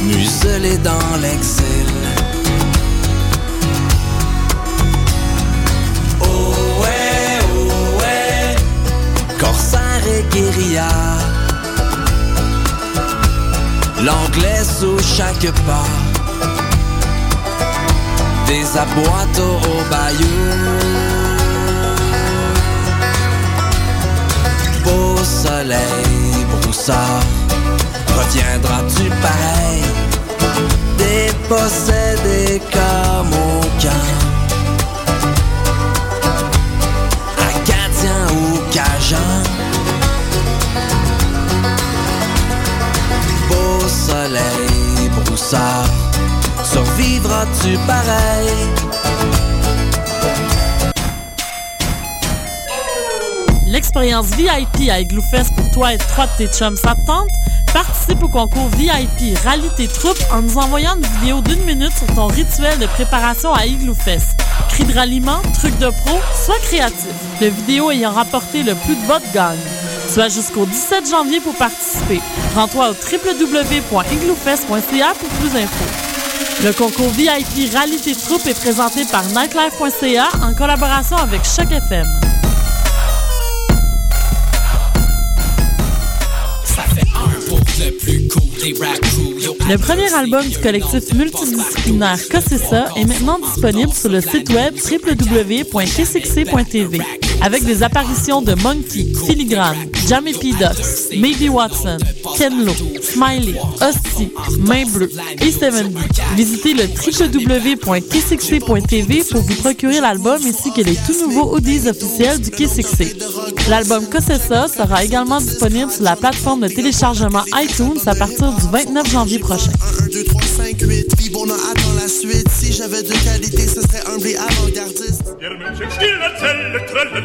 muselé dans l'exil. Oh ouais, oh ouais, corsaire et guérilla. L'anglais sous chaque pas, des aboites au bayou. Beau soleil, broussard, reviendras-tu pareil? Dépossédé comme au camp. Acadien ou Cajun. Beau soleil, broussard, survivras-tu pareil? L'expérience VIP à Igloofest pour toi et trois de tes chums, ça te tente? Participe au concours VIP, rallie tes en nous envoyant une vidéo d'une minute sur ton rituel de préparation à Igloofest. Cris de ralliement, trucs de pro, sois créatif. Le vidéo ayant rapporté le plus de votes gagne. As jusqu'au 17 janvier pour participer. Rends-toi au www.igloofest.ca pour plus d'infos. Le concours VIP Rallye tes est présenté par nightlife.ca en collaboration avec Choc FM. Le premier album du collectif multidisciplinaire Cossessa est maintenant disponible sur le site web www.kcxc.tv avec des apparitions de Monkey, Filigrane, Jamie P. Ducks, Maybe Watson, Ken Lo, Smiley, Hostie, Main Bleue et Seven. Visitez le www.kcxc.tv pour vous procurer l'album ainsi que les tout nouveaux audios officiels du KCXC. L'album Cossessa sera également disponible sur la plateforme de téléchargement iTunes à partir du 29 janvier prochain. 1, 2, 3, 5, 8, puis bon, on attend la suite. Si j'avais de qualité, ce serait humble et avant-gardiste.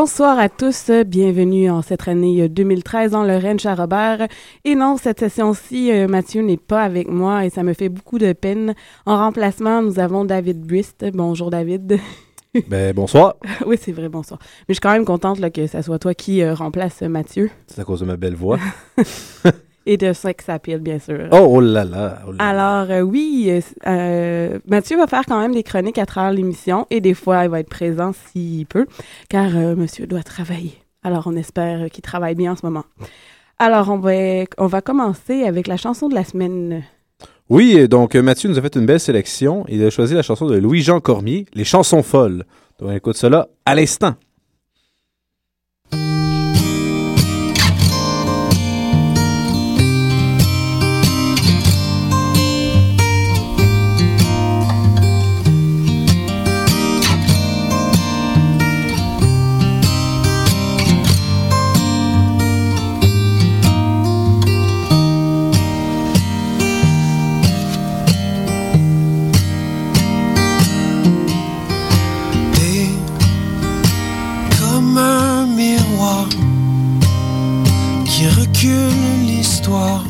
Bonsoir à tous, bienvenue en cette année euh, 2013 dans Lorraine Charrobert. Et non, cette session-ci, euh, Mathieu n'est pas avec moi et ça me fait beaucoup de peine. En remplacement, nous avons David Brist. Bonjour David. Ben, bonsoir. oui, c'est vrai, bonsoir. Mais je suis quand même contente là, que ça soit toi qui euh, remplace euh, Mathieu. C'est à cause de ma belle voix. Et de sex appeal, bien sûr. Oh, oh là là. oh là. Alors, euh, oui, euh, euh, Mathieu va faire quand même des chroniques à travers l'émission et des fois, il va être présent s'il peut, car euh, monsieur doit travailler. Alors, on espère qu'il travaille bien en ce moment. Alors, on va, on va commencer avec la chanson de la semaine. Oui, donc Mathieu nous a fait une belle sélection. Il a choisi la chanson de Louis-Jean Cormier, Les chansons folles. Donc, on écoute cela à l'instant. Recule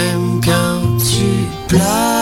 J'aime quand tu pleures.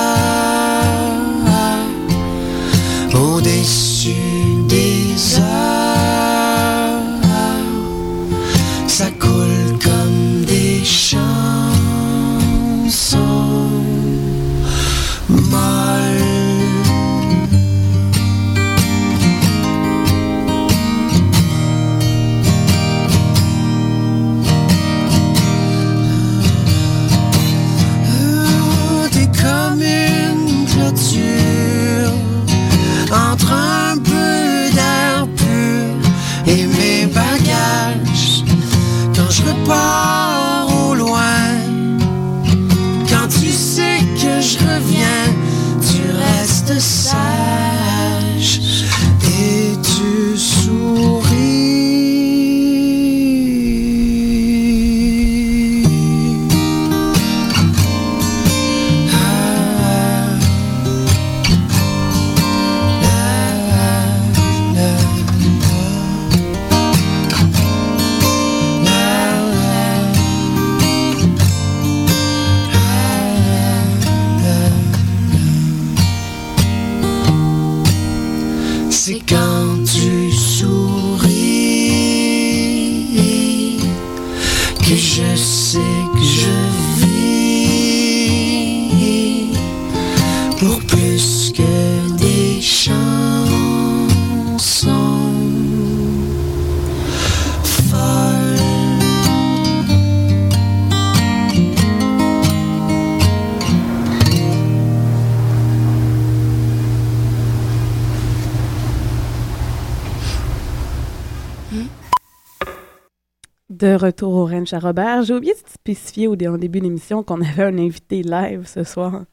J'ai oublié de spécifier au dé- en début d'émission qu'on avait un invité live ce soir.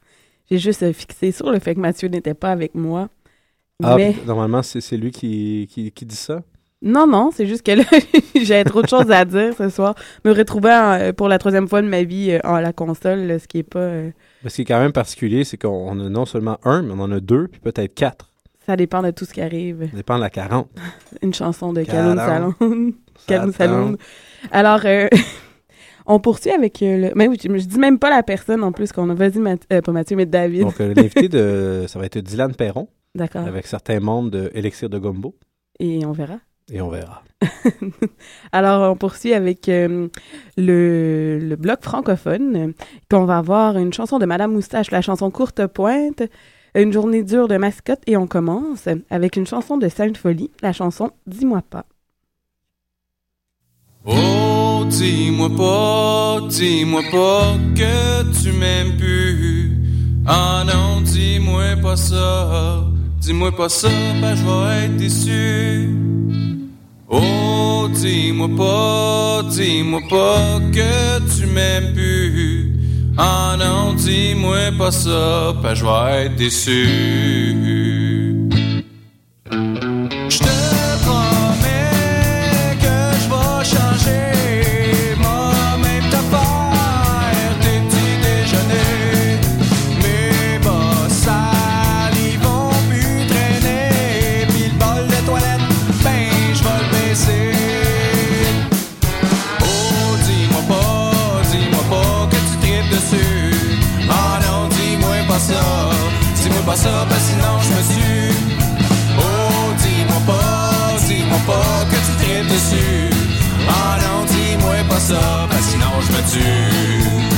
J'ai juste euh, fixé sur le fait que Mathieu n'était pas avec moi. Ah, Mais normalement, c'est lui qui, qui, qui dit ça? non, non, c'est juste que là, j'avais trop de choses à dire ce soir. Me retrouver en, euh, pour la troisième fois de ma vie euh, en la console, là, ce qui est pas... euh, ce qui est quand même particulier, c'est qu'on on a non seulement un, mais on en a deux, puis peut-être quatre. ça dépend de tout ce qui arrive. Ça dépend de la 40. Une chanson de Calhoun. Salon. Saloon. Alors, euh, on poursuit avec euh, le... Mais oui, je, je dis même pas la personne en plus qu'on a... Vas-y, Math- euh, pas Mathieu, mais David. Donc, l'invité, de, ça va être Dylan Perron, D'accord. avec certains membres de Elixir de Gumbo, Et on verra. et on verra. Alors, on poursuit avec euh, le, le bloc francophone, qu'on va avoir une chanson de Madame Moustache, la chanson Courte Pointe, une journée dure de mascotte, et on commence avec une chanson de Sainte Folie, la chanson Dis-moi pas. Oh, dis-moi pas, dis-moi pas que tu m'aimes plus. Ah non, dis-moi pas ça, dis-moi pas ça, ben je vais être déçu. Oh, dis-moi pas, dis-moi pas que tu m'aimes plus. Ah non, dis-moi pas ça, ben je vais être déçu. Pas ça, que sinon je tue. Oh, dis-moi pas, dis-moi pas que tu tripes dessus. Ah non, dis-moi pas ça, que sinon je me tue.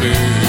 Sinon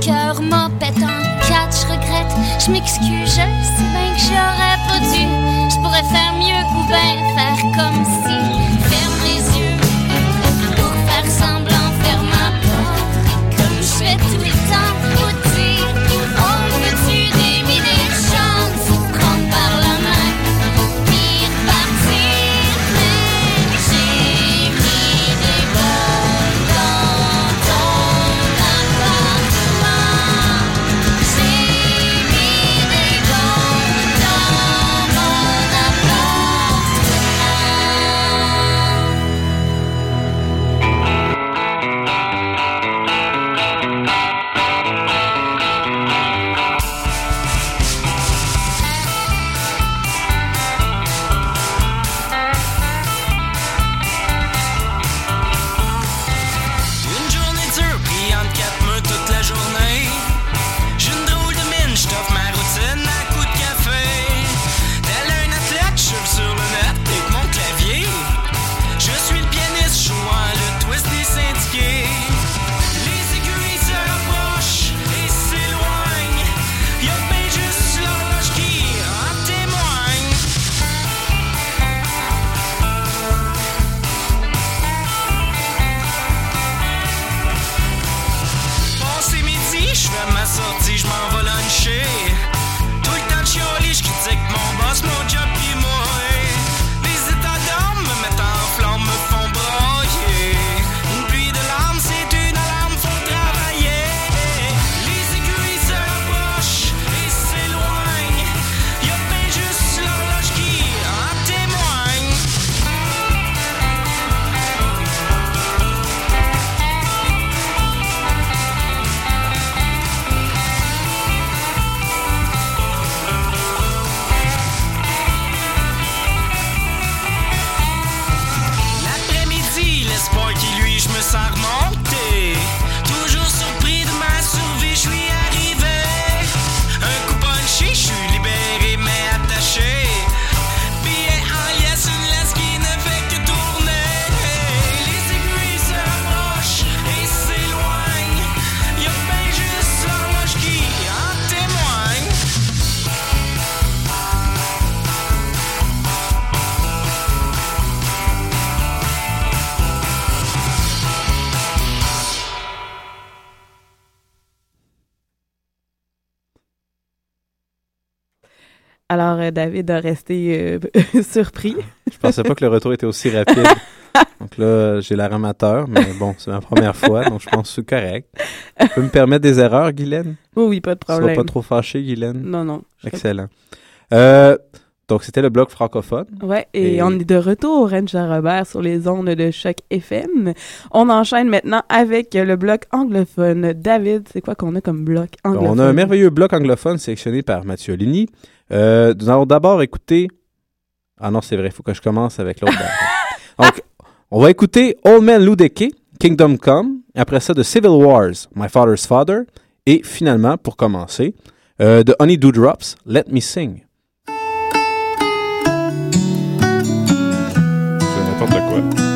cœur m'en pète un catch, regrette, je m'excuse, je sais Alors, euh, David a resté euh, surpris. Je pensais pas que le retour était aussi rapide. Donc là, j'ai l'air amateur, mais bon, c'est ma première fois, donc je pense que c'est correct. Tu peux me permettre des erreurs, Guylaine? Oui, oui, pas de problème. pas trop fâché, Guylaine? Non, non. Excellent. Euh, donc, c'était le bloc francophone. Ouais, et, Et- on est de retour Ranger Robert sur les ondes de Choc FM. On enchaîne maintenant avec le bloc anglophone. David, c'est quoi qu'on a comme bloc anglophone? On a un merveilleux bloc anglophone sélectionné par Mathieu Ligny. Euh, nous allons d'abord écouter. Ah non, c'est vrai, il faut que je commence avec l'autre. Donc, on va écouter Old Man Ludeke, Kingdom Come, après ça de Civil Wars, My Father's Father, et finalement, pour commencer, euh, de Honey Dewdrops, Let Me Sing. C'est n'importe quoi.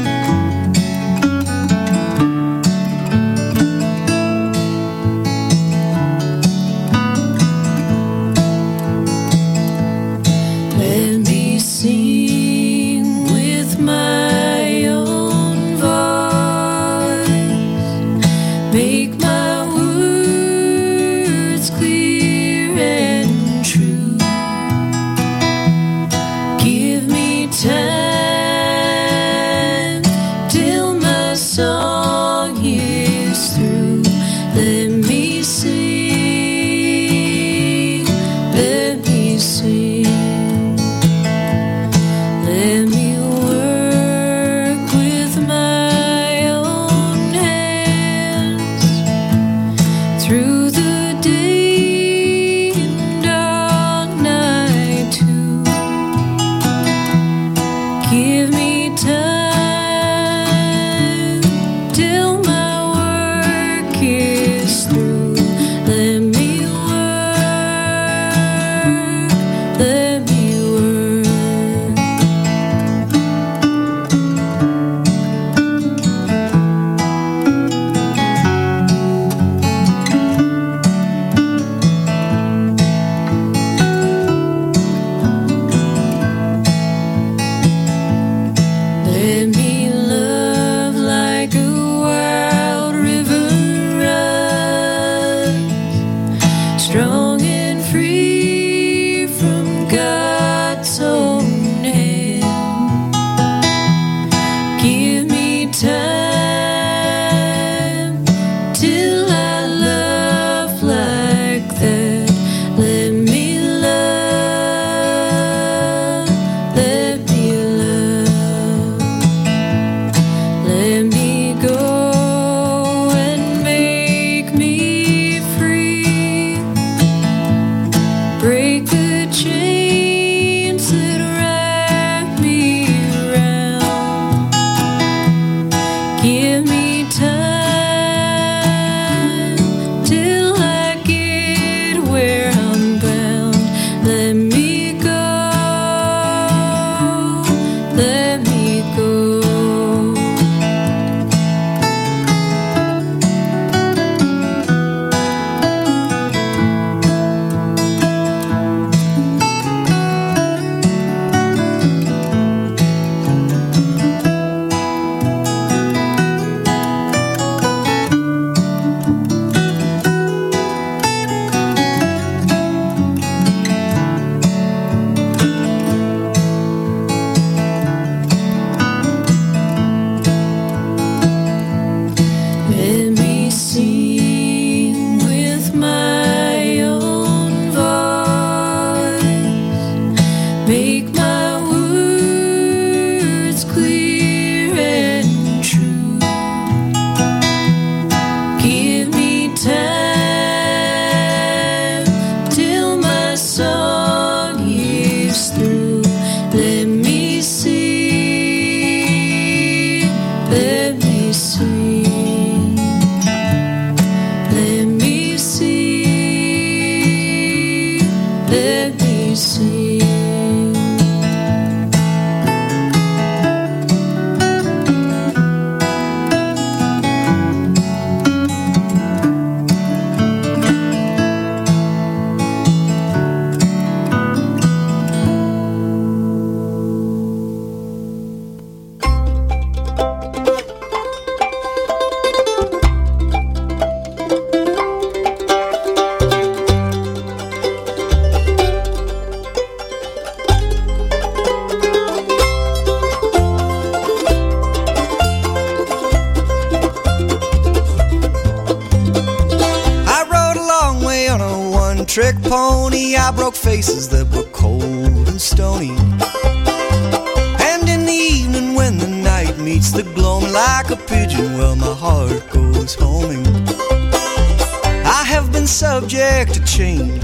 Subject to change,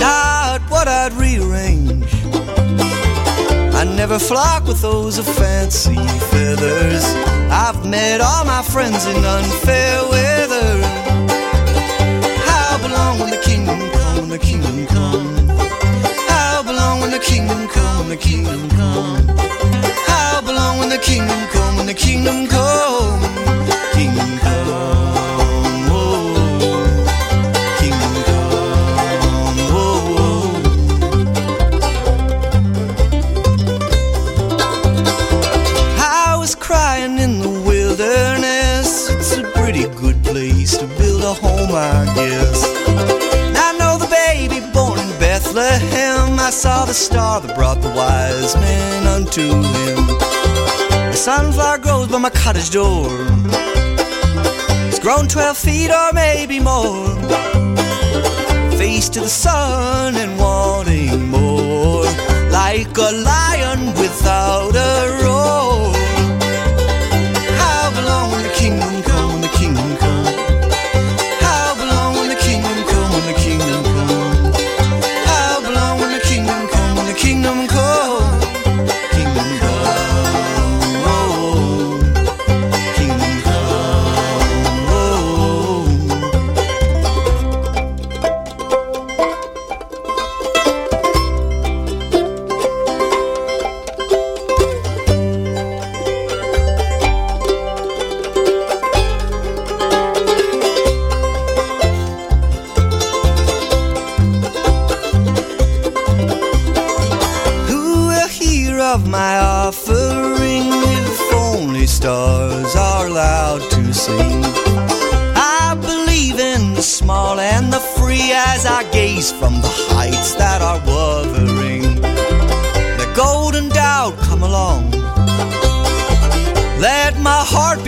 not what I'd rearrange. I never flock with those of fancy feathers. I've met all my friends in unfair weather. How belong when the kingdom come, the kingdom come. How belong when the kingdom come, the kingdom come. How belong when the kingdom come, when the kingdom come. I saw the star that brought the wise men unto him. The sunflower grows by my cottage door. It's grown 12 feet or maybe more. Face to the sun and wanting more. Like a lion without a roar.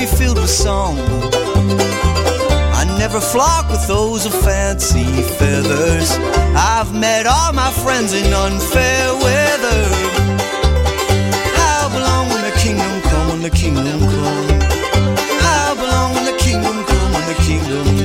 Be filled with song. I never flock with those of fancy feathers. I've met all my friends in unfair weather. How belong when the kingdom come, when the kingdom come? How belong when the kingdom come, when the kingdom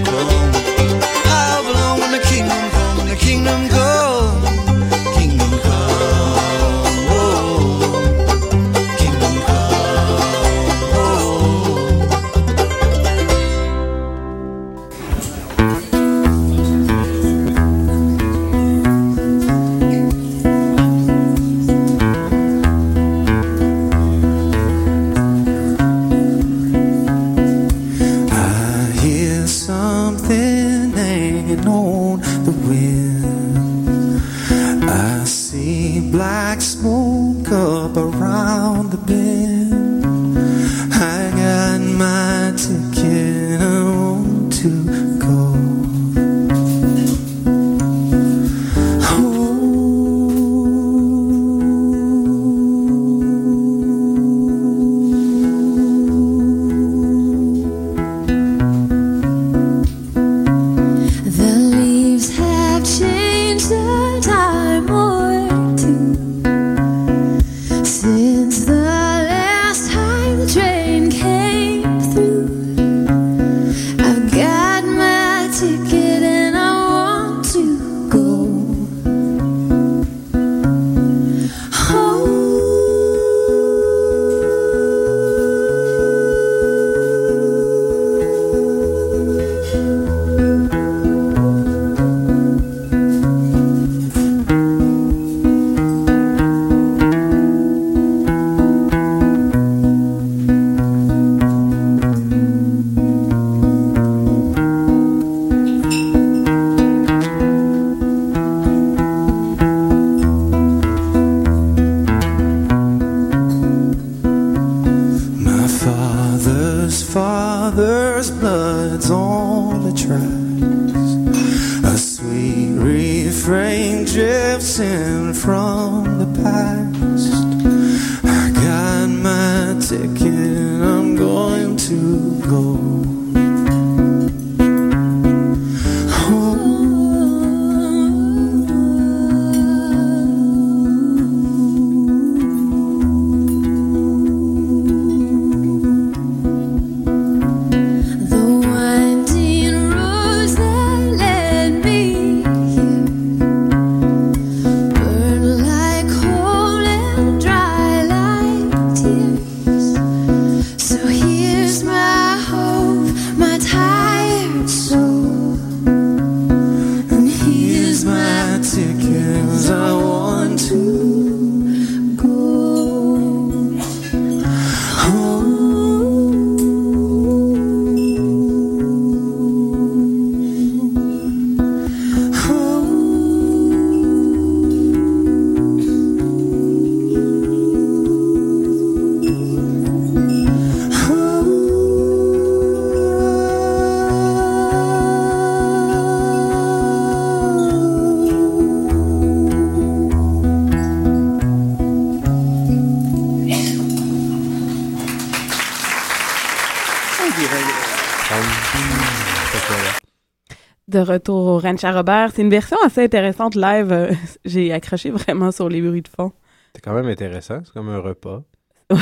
De retour au Ranch à Robert. C'est une version assez intéressante live. Euh, J'ai accroché vraiment sur les bruits de fond. C'est quand même intéressant. C'est comme un repas.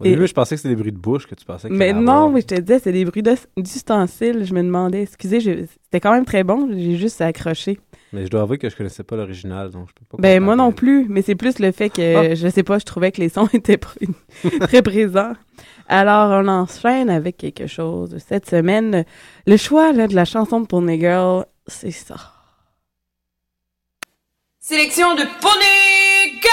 Ouais. Au début, je pensais que c'était des bruits de bouche que tu pensais que Mais non, mais je te disais, c'est des bruits d'us- d'ustensiles. Je me demandais, excusez, je- c'était quand même très bon. J'ai juste accroché. Mais je dois avouer que je connaissais pas l'original, donc je peux pas. Ben, moi non plus, mais c'est plus le fait que, Ah. je sais pas, je trouvais que les sons étaient pr- très présents. Alors, on enchaîne avec quelque chose. Cette semaine, le choix là, de la chanson de Pony Girl, c'est ça. Sélection de Pony Girl!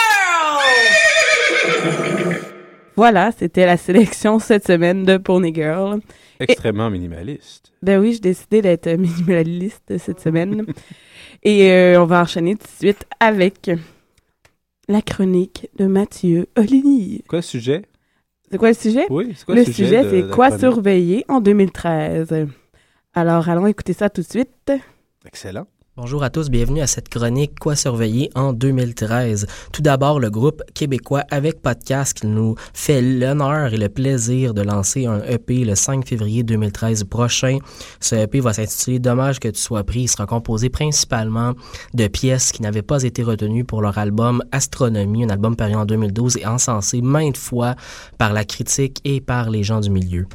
Voilà, c'était la sélection cette semaine de Pony Girl. Extrêmement minimaliste. Ben oui, j'ai décidé d'être minimaliste cette semaine. Et euh, on va enchaîner tout de suite avec la chronique de Mathieu Oligny. Quoi sujet? C'est quoi le sujet? Oui, c'est quoi le le sujet sujet? de- c'est quoi surveiller en 2013. Alors, allons écouter ça tout de suite. Excellent. Bonjour à tous, bienvenue à cette chronique Quoi surveiller en 2013. Tout d'abord, le groupe québécois avec podcast qui nous fait l'honneur et le plaisir de lancer un EP le 5 février 2013 prochain. Ce EP va s'intituler Dommage que tu sois pris. Il sera composé principalement de pièces qui n'avaient pas été retenues pour leur album Astronomie, un album paru en 2012 et encensé maintes fois par la critique et par les gens du milieu.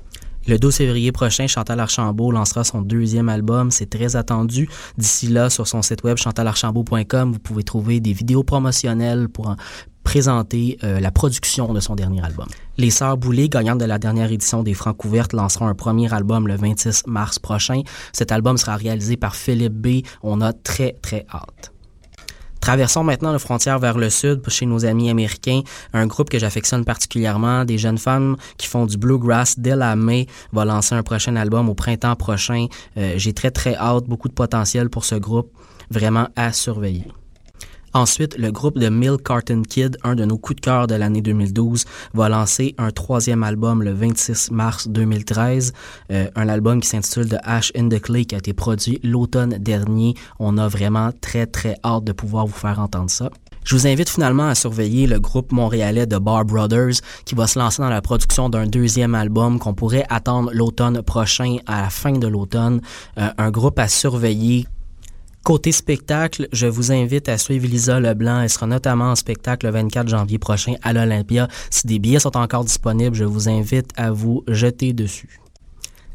Le 12 février prochain, Chantal Archambault lancera son deuxième album. C'est très attendu. D'ici là, sur son site web chantalarchambault.com, vous pouvez trouver des vidéos promotionnelles pour en présenter euh, la production de son dernier album. Les Sœurs Boulay, gagnantes de la dernière édition des Francs ouvertes, lanceront un premier album le 26 mars prochain. Cet album sera réalisé par Philippe B. On a très, très hâte. Traversons maintenant la frontière vers le sud chez nos amis américains, un groupe que j'affectionne particulièrement, des jeunes femmes qui font du bluegrass. Della May va lancer un prochain album au printemps prochain. Euh, J'ai très très hâte, beaucoup de potentiel pour ce groupe, vraiment à surveiller. Ensuite, le groupe de Mill Carton Kid, un de nos coups de cœur de l'année 2012, va lancer un troisième album le 26 mars 2013. Euh, un album qui s'intitule The Ash in the Clay qui a été produit l'automne dernier. On a vraiment très très hâte de pouvoir vous faire entendre ça. Je vous invite finalement à surveiller le groupe montréalais de Bar Brothers qui va se lancer dans la production d'un deuxième album qu'on pourrait attendre l'automne prochain, à la fin de l'automne. Euh, un groupe à surveiller Côté spectacle, je vous invite à suivre Lisa Leblanc. Elle sera notamment en spectacle le 24 janvier prochain à l'Olympia. Si des billets sont encore disponibles, je vous invite à vous jeter dessus.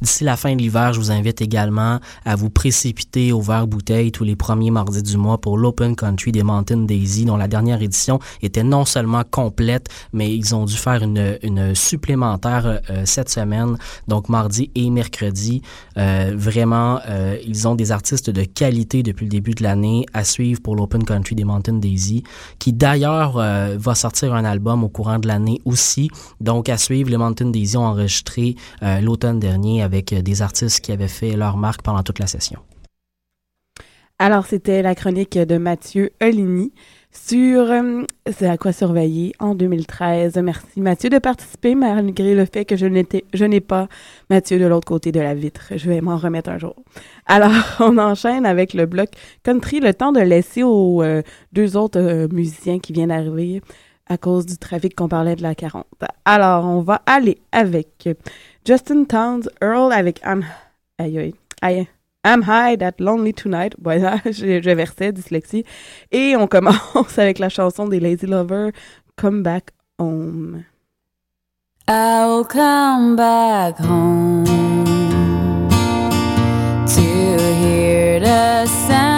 D'ici la fin de l'hiver, je vous invite également à vous précipiter au verre bouteille tous les premiers mardis du mois pour l'Open Country des Mountain Daisy, dont la dernière édition était non seulement complète, mais ils ont dû faire une, une supplémentaire euh, cette semaine, donc mardi et mercredi. Euh, vraiment, euh, ils ont des artistes de qualité depuis le début de l'année à suivre pour l'Open Country des Mountain Daisy, qui d'ailleurs euh, va sortir un album au courant de l'année aussi. Donc à suivre, les Mountain Daisy ont enregistré euh, l'automne dernier avec euh, des artistes qui avaient fait leur marque pendant toute la session. Alors, c'était la chronique de Mathieu Oligny sur euh, C'est à quoi surveiller en 2013. Merci Mathieu de participer, malgré le fait que je n'ai pas Mathieu de l'autre côté de la vitre. Je vais m'en remettre un jour. Alors, on enchaîne avec le bloc country, le temps de laisser aux euh, deux autres musiciens qui viennent d'arriver à cause du trafic qu'on parlait de la 40. Alors, on va aller avec Justin Towns, Earl avec I'm, aïe, aïe, I'm High That Lonely Tonight. Voilà, je versais, dyslexie. Et on commence avec la chanson des Lazy Lovers, Come Back Home. I'll come back home to hear the sound,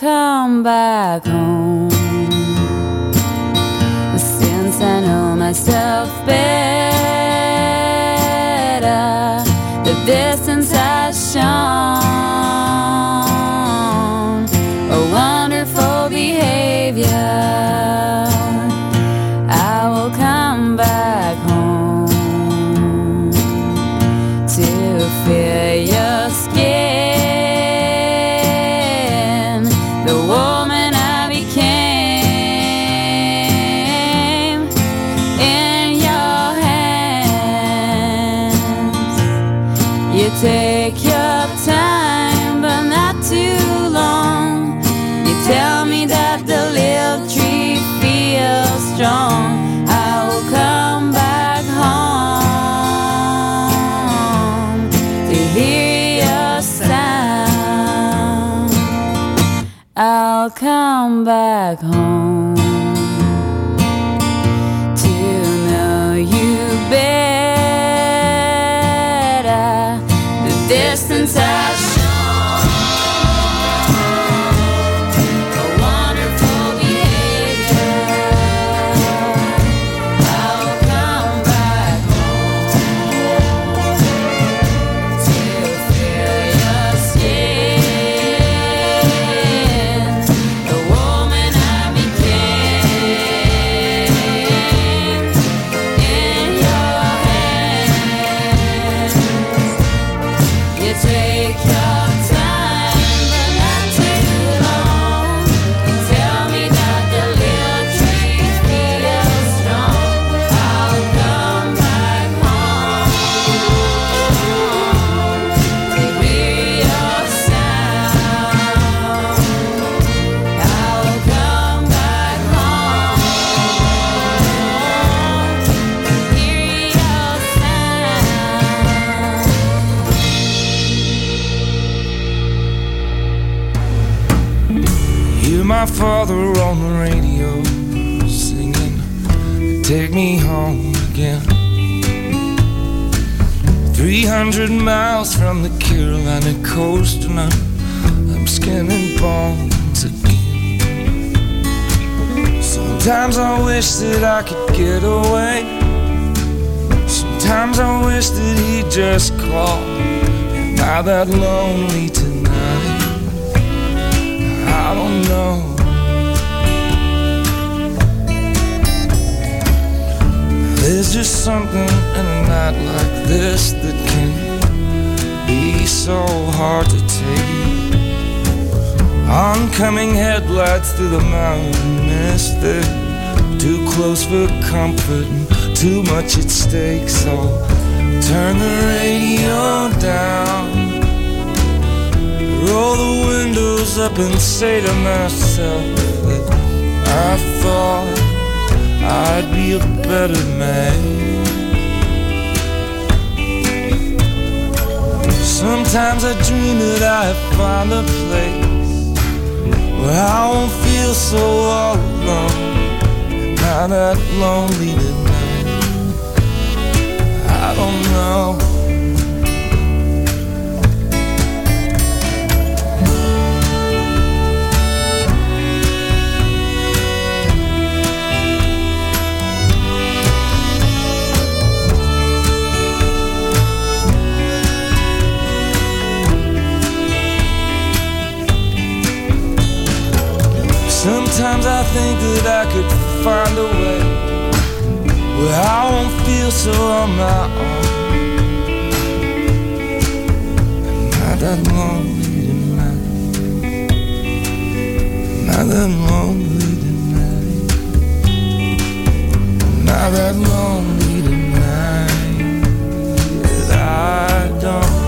come back back home coast, and I'm, I'm skinning bones again. Sometimes I wish that I could get away. Sometimes I wish that he'd just call. Am I that lonely tonight? I don't know. There's just something in a night like this that so hard to take. Oncoming headlights through the mountain mist. They're too close for comfort and too much at stake. So turn the radio down. Roll the windows up and say to myself that I thought I'd be a better man. Sometimes I dream that I find a place where I won't feel so all alone. I that lonely tonight? I don't know. Sometimes I think that I could find a way where I won't feel so on my own. Am I that lonely tonight? Am I that lonely tonight? Am I that lonely tonight? I don't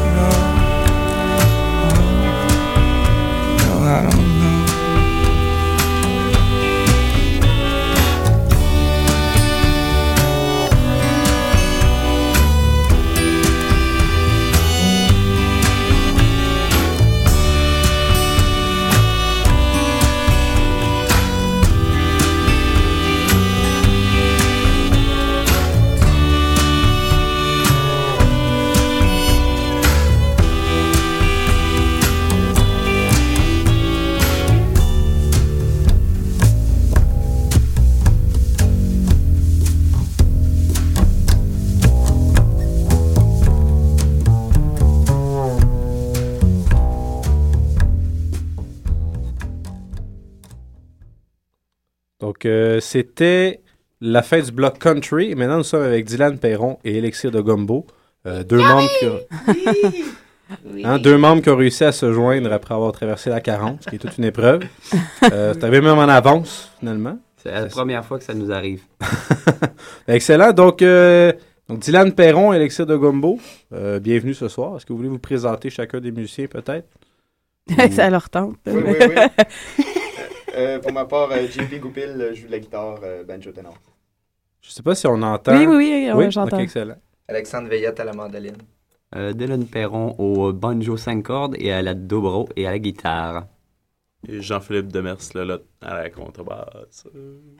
Donc, euh, c'était la fin du bloc country. Et maintenant, nous sommes avec Dylan Perron et Elixir de Gumbo. euh, deux, membres qui, Hein, deux membres qui ont réussi à se joindre après avoir traversé la 40, ce qui est toute une épreuve. Euh, même en avance, finalement. C'est la première fois que ça nous arrive. Excellent. Donc, euh, donc Dylan Perron, Elixir de Gumbo, euh, bienvenue ce soir. Est-ce que vous voulez vous présenter chacun des musiciens, peut-être? ça leur tente. Oui, oui, oui. Euh, pour ma part, euh, JP Goupil euh, joue de la guitare euh, banjo ténor. Je sais pas si on entend. Oui, oui, oui, ouais, j'entends. Excellent. Alexandre Veillette à la mandoline. Euh, Dylan Perron au banjo 5 cordes et à la dobro et à la guitare. Jean-Philippe Demers Lelotte à la contrebasse.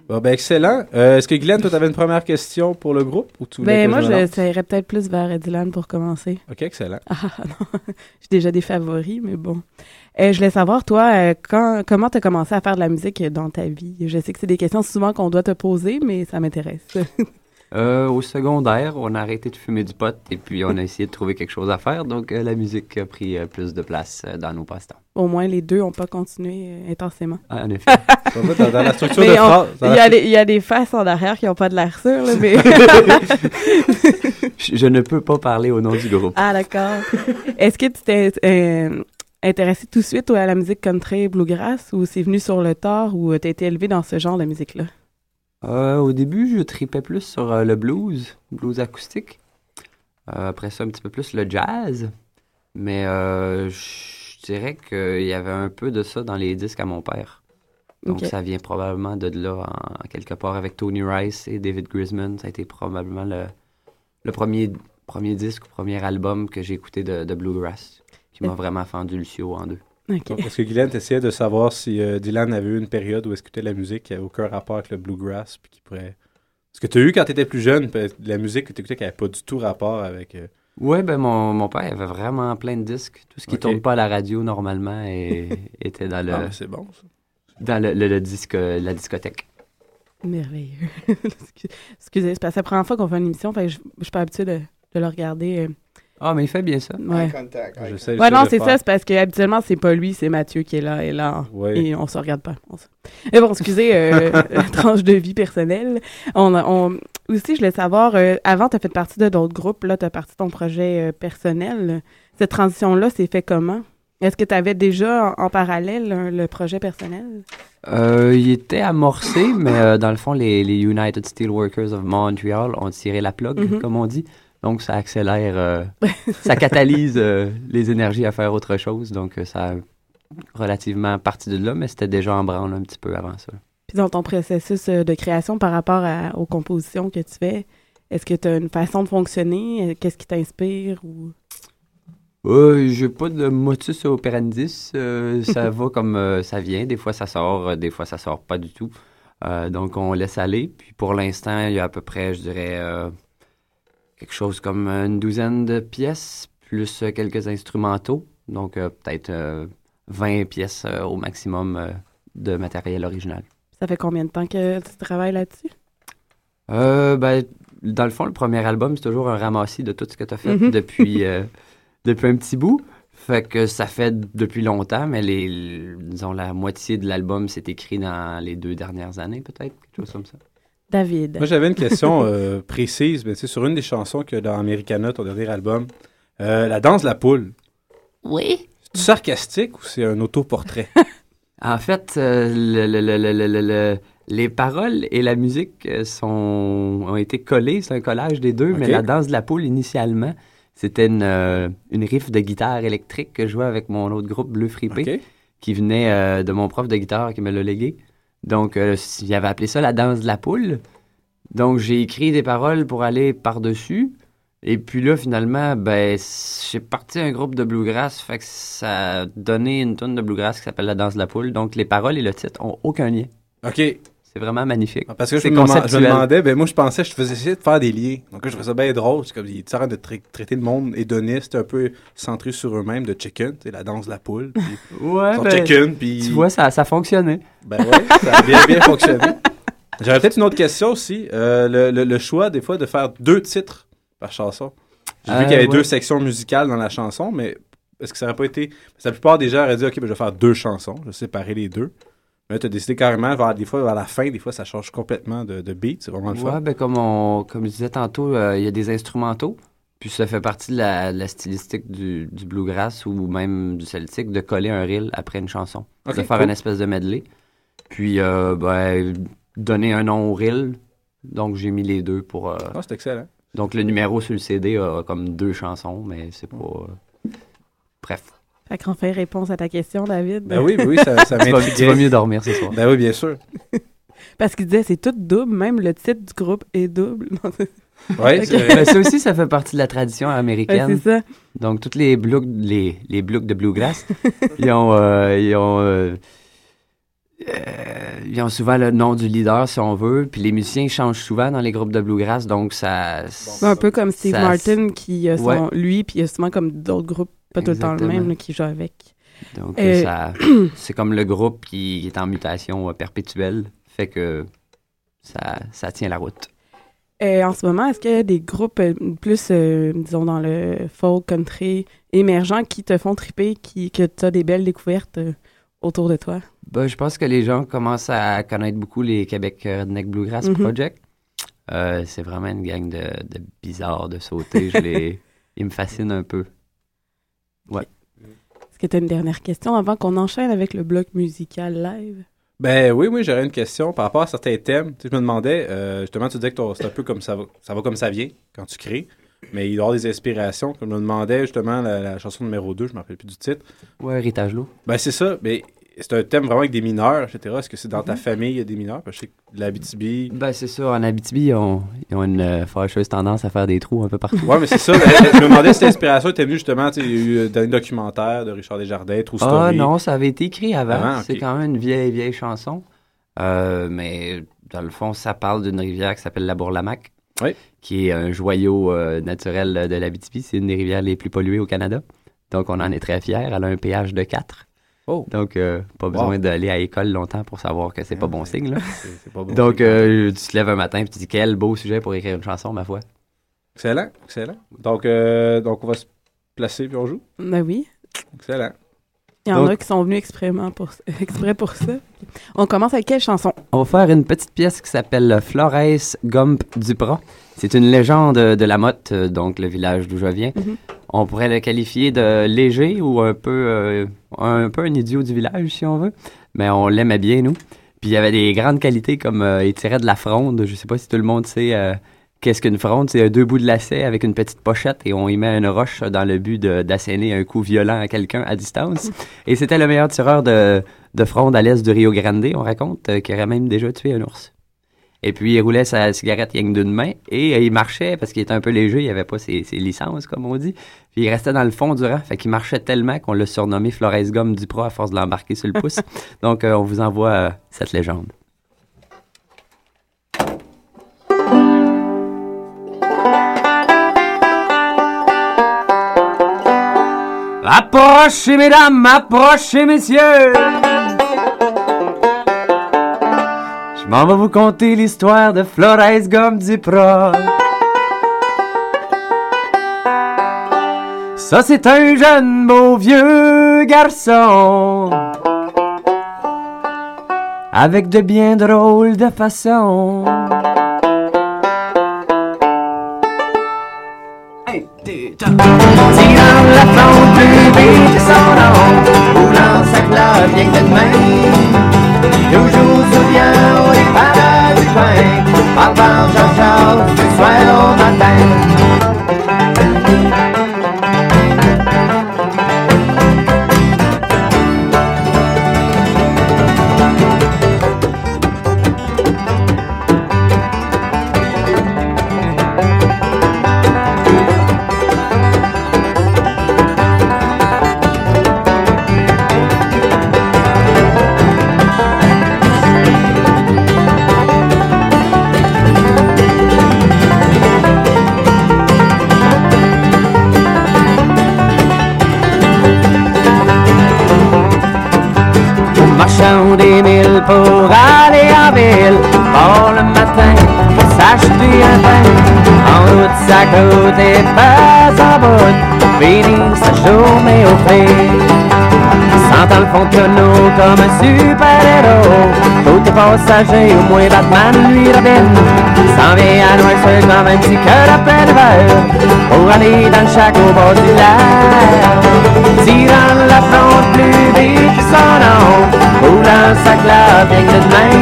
Bon, ben, excellent. Euh, Est-ce que Glenn, toi, tu avais une première question pour le groupe? Ou tu Ben, moi, serais peut-être plus vers Dylan pour commencer. Ok, excellent. Ah, non. J'ai déjà des favoris, mais bon. Euh, je voulais savoir, toi, euh, quand, comment tu as commencé à faire de la musique dans ta vie? Je sais que c'est des questions souvent qu'on doit te poser, mais ça m'intéresse. Euh, au secondaire, on a arrêté de fumer du pot et puis on a essayé de trouver quelque chose à faire. Donc, euh, la musique a pris euh, plus de place euh, dans nos passe-temps. Au moins, les deux n'ont pas continué euh, intensément. Ah, en effet. En fait, dans- dans la structure Mais de phrase- Il y, la a des- il y a des faces en arrière qui n'ont pas de l'air sûr, là, mais... je, je ne peux pas parler au nom du groupe. Ah, d'accord. Est-ce que tu t'es euh, intéressé tout de suite à la musique country bluegrass ou c'est venu sur le tard ou tu as été élevé dans ce genre de musique-là? Euh, au début, je tripais plus sur euh, le blues, blues acoustique. Euh, après ça, un petit peu plus le jazz. Mais euh, je dirais qu'il y avait un peu de ça dans les disques à mon père. Donc ça vient probablement de là, en, en quelque part, avec Tony Rice et David Grisman. Ça a été probablement le, le premier, premier disque ou premier album que j'ai écouté de, de bluegrass, qui m'a vraiment fendu le en deux. Est-ce que Guylaine essayait de savoir si euh, Dylan avait eu une période où il écoutait la musique qui n'avait aucun rapport avec le bluegrass puis qui pourrait... Ce que tu as eu quand tu étais plus jeune, la musique que tu écoutais qui n'avait pas du tout rapport avec... euh, Ouais, ben mon, mon père avait vraiment plein de disques. Tout ce qui Ok. tourne pas à la radio normalement et- était dans le Ah, ben, c'est bon, ça. dans le, le- le disque la discothèque. Merveilleux. Excusez, c'est parce la première fois qu'on fait une émission, fait que je, je suis pas habituée de, de le regarder. euh. Ah, mais il fait bien ça. Ouais. Contact, Ouais, non, c'est ça, c'est parce que habituellement, c'est pas lui, c'est Mathieu qui est là et là. Ouais. Et on se regarde pas. On se- Mais bon, excusez, euh, tranche de vie personnelle. On, a- on- Aussi, je voulais savoir, euh, avant, tu as fait partie de d'autres groupes, là, tu as parti de ton projet euh, personnel. Cette transition-là s'est fait comment? Est-ce que tu avais déjà en, en parallèle le projet personnel? Euh, il était amorcé, mais euh, dans le fond, les, les United Steelworkers of Montreal ont tiré la plug, Mhm. comme on dit. Donc, ça accélère, euh, ça catalyse euh, les énergies à faire autre chose. Donc, euh, ça a relativement parti de là, mais c'était déjà en branle un petit peu avant ça. Puis dans ton processus de création par rapport à- aux compositions que tu fais, est-ce que tu as une façon de fonctionner? Qu'est-ce qui t'inspire? Ou... Euh, j'ai pas de motus operandis. euh, ça va comme euh, ça vient. Des fois, ça sort, des fois, ça sort pas du tout. Donc, on laisse aller. Puis pour l'instant, il y a à peu près, je dirais, quelque chose comme une douzaine de pièces, plus euh, quelques instrumentaux. Donc, euh, peut-être euh, 20 pièces euh, au maximum de matériel original. Ça fait combien de temps que tu travailles là-dessus? Euh, ben, dans le fond, le premier album, c'est toujours un ramassis de tout ce que tu as fait Mhm. depuis, euh, depuis un petit bout. Fait que ça fait depuis longtemps, mais les, disons, la moitié de l'album s'est écrit dans les deux dernières années, peut-être, quelque chose comme ça. David. Moi, j'avais une question euh, précise, mais sais, sur une des chansons que dans Americana, ton dernier album, euh, la danse de la poule. Oui. C'est sarcastique ou c'est un autoportrait? En fait, euh, le- le- le- le- le- le- le- les paroles et la musique sont, ont été collées. C'est un collage des deux, mais la danse de la poule, initialement, c'était une, euh, une riff de guitare électrique que je jouais avec mon autre groupe Bleu Fripé, Ok. qui venait euh, de mon prof de guitare qui me l'a légué. Donc, euh, il avait appelé ça la danse de la poule. Donc, j'ai écrit des paroles pour aller par-dessus. Et puis là, finalement, ben, j'ai parti un groupe de bluegrass, fait que ça a donné une tonne de bluegrass qui s'appelle La danse de la poule. Donc, les paroles et le titre ont aucun lien. OK. C'est vraiment magnifique. Parce que je c'est me, demandais- je me conceptuel. demandais, ben moi je pensais, je faisais essayer de faire des liens. Donc là, je trouvais ça bien drôle. C'est comme, il est en train de tra- traiter le monde hédoniste, un peu centré sur eux-mêmes, de chicken, sais, la danse de la poule. puis Ouais, ben, chicken, puis... Tu vois, ça, ça fonctionnait. Ben ouais, ça a bien, bien fonctionné. J'aurais peut-être une autre question aussi. Euh, le, le- le choix, des fois, de faire deux titres par chanson. J'ai vu Euh, qu'il y avait ouais. deux sections musicales dans la chanson, mais est-ce que ça aurait pas été... Parce que la plupart des gens auraient dit, OK, ben, je vais faire deux chansons, je vais séparer les deux. Mais tu as décidé carrément, vers, des fois, vers la fin, des fois, ça change complètement de, de beat. C'est vraiment le Ouais, fun. ben comme, on, comme je disais tantôt, euh, il y a des instrumentaux. Puis ça fait partie de la, stylistique du, du bluegrass ou même du celtique de coller un reel après une chanson. De faire cool. une espèce de medley. Puis euh, ben, donner un nom au reel. Donc j'ai mis les deux pour. euh, Ah, c'est excellent. Donc le numéro sur le CD a comme deux chansons, mais c'est pas. euh, Bref. Fait qu'on fait réponse à ta question, David. Ben oui, ben oui, ça, ça Tu vas- m'intriguait. tu vas mieux dormir ce soir. Ben oui, bien sûr. Parce qu'il disait c'est tout double, même le titre du groupe est double. Vrai. Ben, ça aussi, ça fait partie de la tradition américaine. Ouais, c'est ça. Donc, toutes les blocs, les, les blocs de bluegrass, ils ont, euh, ils ont, euh, euh, ils ont souvent le nom du leader, si on veut. Puis les musiciens changent souvent dans les groupes de bluegrass, donc ça. un peu comme Steve ça- Martin, qui a son, Ouais. lui, puis il y a souvent comme d'autres groupes, pas tout le temps le même, là, qui jouent avec. Donc, Euh, ça, c'est comme le groupe qui est en mutation euh, perpétuelle, fait que ça, ça tient la route. Euh, en ce moment, est-ce qu'il y a des groupes euh, plus, euh, disons, dans le folk country émergent qui te font triper, qui, que tu as des belles découvertes euh, autour de toi? Ben, je pense que les gens commencent à connaître beaucoup les Québec Redneck Bluegrass Mhm. Project. Euh, c'est vraiment une gang de, de bizarres de sauter. Je les... Ils me fascinent un peu. Ouais. Est-ce que tu as une dernière question avant qu'on enchaîne avec le bloc musical live? Ben oui, oui, j'aurais une question par rapport à certains thèmes. Tu sais, je me demandais, euh, justement, tu disais que c'est un peu comme ça va, ça va comme ça vient quand tu crées, mais il doit y avoir des inspirations. Comme je me demandais justement la, la chanson numéro 2, je ne me rappelle plus du titre. Ouais, Héritage Lourd. Ben c'est ça, mais c'est un thème vraiment avec des mineurs, etc. Est-ce que c'est dans Mhm. ta famille, il y a des mineurs? Parce que je sais que l'Abitibi... Ben, c'est ça. En Abitibi, ils ont, ils ont une euh, fâcheuse tendance à faire des trous un peu partout. Ouais, mais c'est ça. ben, je me demandais si cette inspiration était venue justement, tu sais, il y a eu euh, dans un documentaire de Richard Desjardins, True Ah Story. non, ça avait été écrit avant. C'est quand même une vieille, vieille chanson. Euh, mais dans le fond, ça parle d'une rivière qui s'appelle la Bourlamac, qui est un joyau euh, naturel de l'Abitibi. C'est une des rivières les plus polluées au Canada. Donc, on en est très fiers. Elle a un pH de 4. Donc, euh, pas besoin Wow. d'aller à l'école longtemps pour savoir que c'est pas bon signe. Là. C'est- c'est pas bon Donc, signe. euh, tu te lèves un matin et tu dis quel beau sujet pour écrire une chanson, ma foi. Excellent, excellent. Donc, euh, donc on va se placer puis on joue? Ben oui. Excellent. Il y en Donc- a qui sont venus exprès pour, exprès pour ça. On commence avec quelle chanson? On va faire une petite pièce qui s'appelle Flores Gump Duprat. C'est une légende de la Motte, euh, donc le village d'où je viens. Mhm. On pourrait le qualifier de léger ou un peu, euh, un peu un idiot du village, si on veut. Mais on l'aimait bien, nous. Puis il y avait des grandes qualités comme euh, il tirait de la fronde. Je sais pas si tout le monde sait euh, qu'est-ce qu'une fronde. C'est euh, deux bouts de lacet avec une petite pochette et on y met une roche dans le but d'asséner un coup violent à quelqu'un à distance. Et c'était le meilleur tireur de, de fronde à l'est du Rio Grande, on raconte, euh, qui aurait même déjà tué un ours. Et puis, il roulait sa cigarette rien que d'une main et euh, il marchait parce qu'il était un peu léger, il avait pas ses, ses licences, comme on dit. Puis, il restait dans le fond du rang, fait qu'il marchait tellement qu'on l'a surnommé Flores Gomme Duprat à force de l'embarquer sur le pouce. Donc, euh, on vous envoie euh, cette légende. Approchez, mesdames, approchez, messieurs! M'en vais vous conter l'histoire de Flores Gomme Duprat? Ça, c'est un jeune beau vieux garçon. Avec de bien drôles de façons. Tirant la fronde, bébé, c'est son nom. Roulant sa clope, bien de main. Toujours souriant Papa Jean-Charles, du soir au matin. Route, sa journée au frais. Sentant le fond comme un super-héros. Côté passager, au moins Batman lui Robin. S'en vient à Noirceur dans un petit cœur à plein de verre. Pour aller dans le chac au bord du lac. Tirant la fronte plus vite que son nom. Roulant sa clave que de main.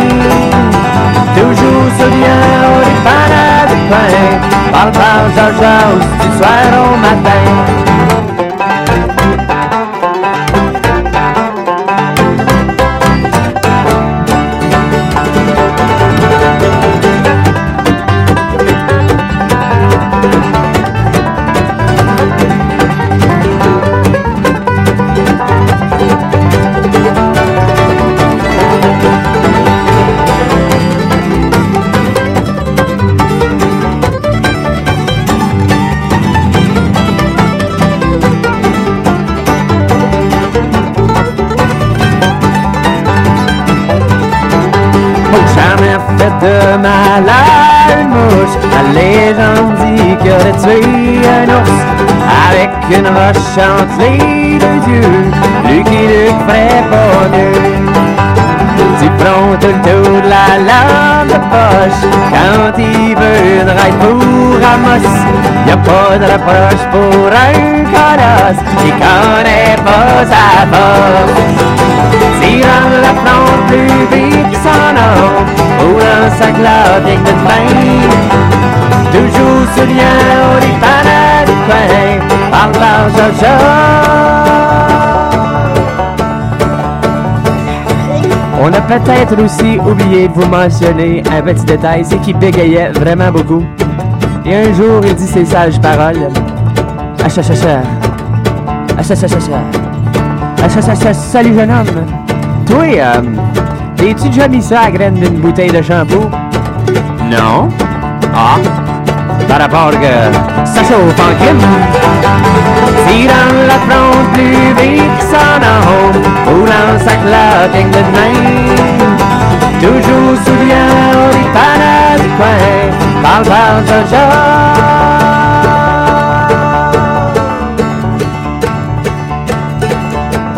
Toujours souriant au dépannage du pain. Parle, jase, jase, du soir au matin. Tué un ours avec une roche entre les deux yeux. Lucky Luke ferait pas mieux. Tu prends tout le tour de la lampe de poche quand il veut une ride pour Amos. Y a pas de reproche pour un colosse qui connaît pas sa force. Tirant la plante plus vite que son nom Roulant sa globe avec de main Toujours au dépannage du coin Parle, parle, Jojo On a peut-être aussi oublié de vous mentionner un petit détail, c'est qu'il bégayait vraiment beaucoup. Et un jour, il dit ces sages paroles. Achachacha. Achachacha. Achachacha. Salut jeune homme. Toi, euh, t'es-tu déjà mis ça à graine d'une bouteille de shampoing? Non. Ah. Par rapport que ça chauffe en crime. Tirant la fronte plus vite que son homme, roulant sa cloque avec de main. Toujours souriant au dépannage du coin, parle, parle.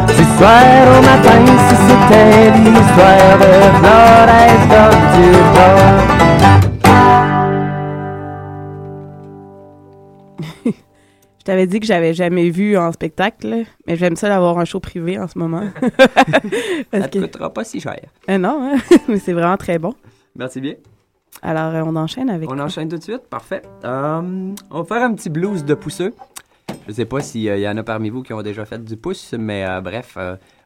Du soir au matin, si c'était l'histoire de Florence Je t'avais dit que j'avais jamais vu en spectacle, mais j'aime ça d'avoir un show privé en ce moment. Ça te coûtera pas si cher. Euh, non, hein, mais c'est vraiment très bon. Merci bien. Alors, euh, on enchaîne avec. On enchaîne tout de suite, parfait. Euh, on va faire un petit blues de pousseux. Je sais pas s'il y en a parmi vous qui ont déjà fait du pouce, mais bref,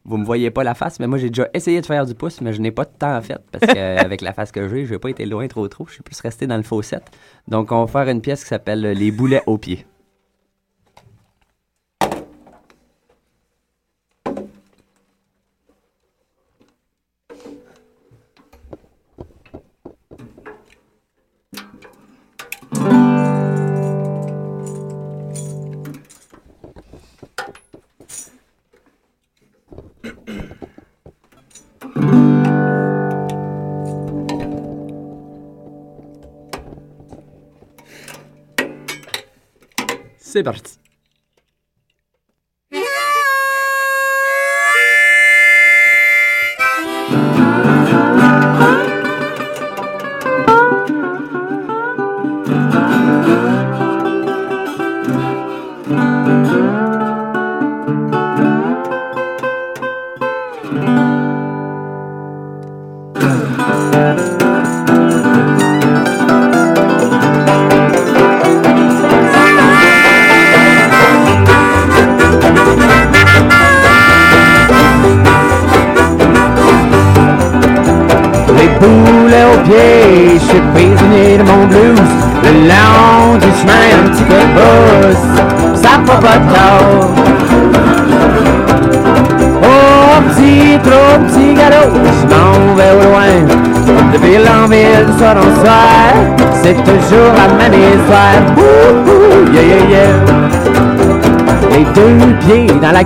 vous me voyez pas la face, mais moi j'ai déjà essayé de faire du pouce, mais je n'ai pas de temps en fait, parce qu'avec la face que j'ai, je n'ai pas été loin trop trop, je suis plus resté dans le faussette. Donc on va faire une pièce qui s'appelle Les boulets aux pieds. C'est parti.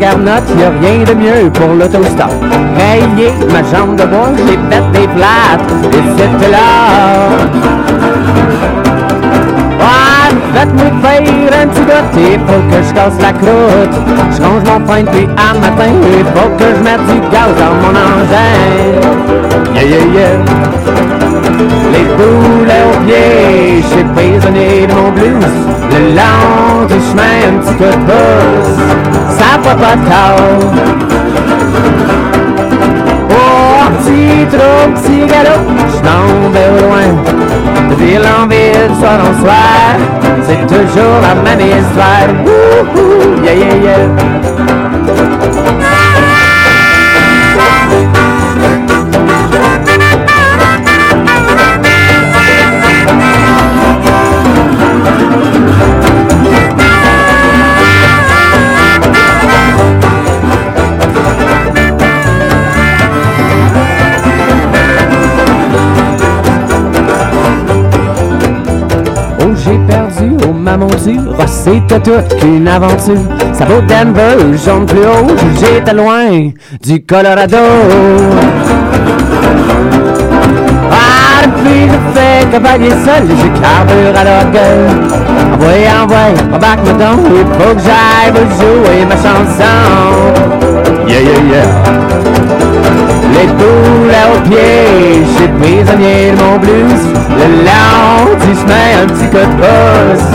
Garnotte, y a rien de mieux pour l'autostop. Rayé ma jambe de bois, j'ai fait des plates, et c'était là. Faites-moi faire un petit party, faut que je casse la croûte. Je range mon pain depuis un matin, il faut que je mette du gaz dans mon engin. Yeah, yeah, yeah. Les boulets aux pieds, je suis prisonnier de mon blues. Le long du chemin, un petit coup de pouce, corps. Oh, petit trou, petit je vais au loin. De ville en ville, soir en soir, c'est toujours la même histoire. Wouhou, yeah, yeah, yeah. Oh ma c'était toute qu'une aventure. Ça vaut Denver, jaune plus haut, j'étais loin du Colorado. Ah, depuis le fait cavalier seul, j'ai carbure à l'orgueil. Envoyez, envoyez, embarque me donc, il faut que j'aille jouer ma chanson. Yeah, yeah, yeah. Les boulets aux pieds, je prisonnier de mon blues. Le long du chemin, un petit coup de pouce,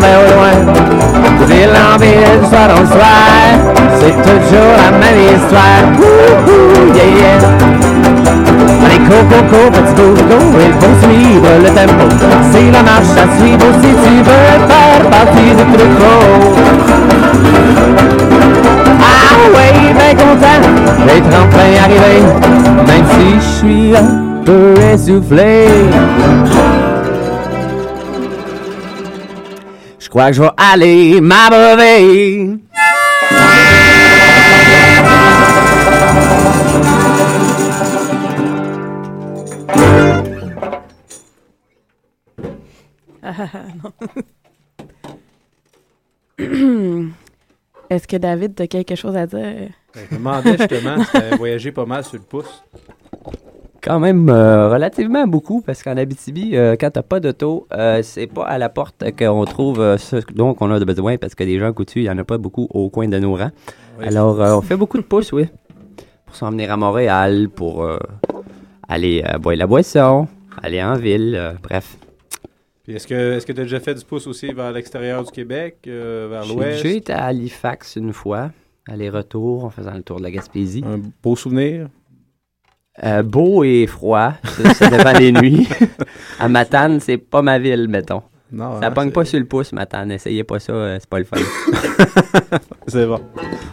vais au loin. Ville en c'est toujours la même histoire. Wouhou, yeah, yeah. Allez, petit il faut le tempo. C'est la marche à suivre si tu veux faire partie du troupeau. Ah oui, bien content d'être enfin arrivé, même si je suis un peu essoufflé. Je crois que je vais aller m'abreuver. Est-ce que David a quelque chose à dire? Ben, je me demandais justement si t'avais voyagé pas mal sur le pouce. Quand même euh, relativement beaucoup parce qu'en Abitibi, euh, quand t'as pas d'auto, euh, c'est pas à la porte qu'on trouve ce dont on a besoin parce que des gens coutus, il y en a pas beaucoup au coin de nos rangs. Oui. Alors, on fait beaucoup de pouces, oui. Pour s'en venir à Montréal, pour aller boire la boisson, aller en ville, bref. Puis est-ce que est-ce que tu as déjà fait du pouce aussi vers l'extérieur du Québec, vers J'ai l'ouest? déjà été à Halifax une fois, aller-retour en faisant le tour de la Gaspésie. Un beau souvenir? Euh, beau et froid, ça, dépend des nuits. à Matane, c'est pas ma ville, mettons. Non, ça hein, pogne pas sur le pouce, Matane. Essayez pas ça, euh, c'est pas le fun. C'est bon.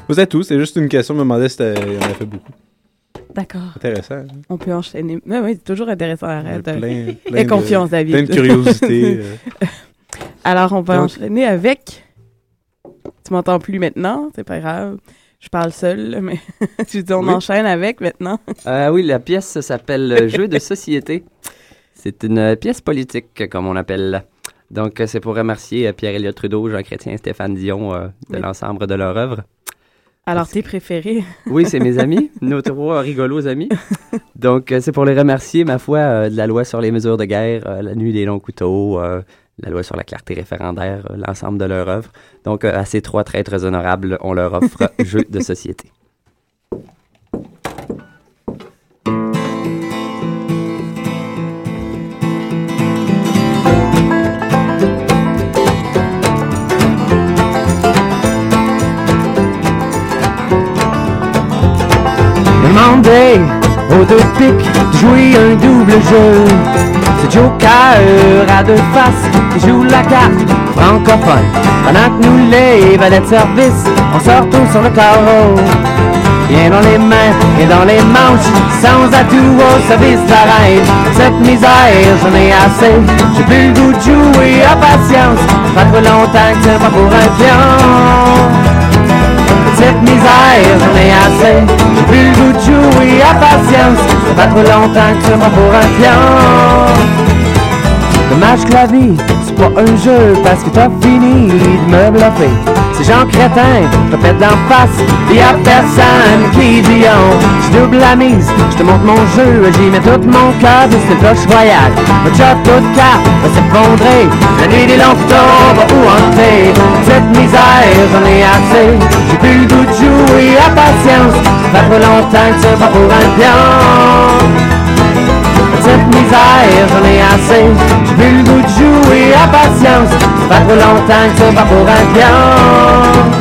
Vous êtes tous, c'est juste une question, je me demandais si y en a fait beaucoup. D'accord. Intéressant. hein? On peut enchaîner. Mais oui, c'est toujours intéressant. Arrête. Plein- plein de- confiance, David. plein de curiosité, euh. Alors, on va Donc- enchaîner avec. Tu m'entends plus maintenant, c'est pas grave. Je parle seul, mais je dis on Oui. enchaîne avec maintenant. Euh, oui, la pièce s'appelle Jeu de société. C'est une pièce politique, comme on appelle. Donc, c'est pour remercier euh, Pierre-Éliott Trudeau, Jean Chrétien, Stéphane Dion euh, de Oui. l'ensemble de leur œuvre. Alors, tes préférés. Oui, c'est mes amis, nos trois rigolos amis. Donc, c'est pour les remercier, ma foi, euh, de la loi sur les mesures de guerre, la nuit des longs couteaux, la loi sur la clarté référendaire, euh, l'ensemble de leur œuvre. Donc, euh, à ces trois traîtres honorables, on leur offre jeu de société. Demandez aux deux pics de jouer un double jeu. C'est Joker à deux faces qui joue la carte francophone. Pendant que nous, les valets de service, on se retrouve sur le carreau. Bien dans les mains et dans les manches, sans atout au service de la. Cette misère, j'en ai assez. J'ai plus le goût de jouer à patience. Pas trop longtemps que c'est pas pour un pion. J'en ai assez. Plus le goût de jouer à patience. Ça pas trop longtemps que pas pour un pion. Dommage que la vie, c'est pas un jeu parce que t'as fini de me bluffer. C'est Jean Crétin, je te pète d'en face, y a personne qui dit on. Je double la mise, je te montre mon jeu, j'y mets tout mon cœur, c'est le cloche royale. Le château de carte va s'effondrer, la nuit des longs va où hanter. Cette misère, j'en ai assez, j'ai plus le goût de jouer à patience. Ça fait trop longtemps que c'est pas pour un pion. Misère, j'en ai assez, j'ai plus le goût de jouer à patience. Ça fait trop longtemps que c'est pas pour un pion.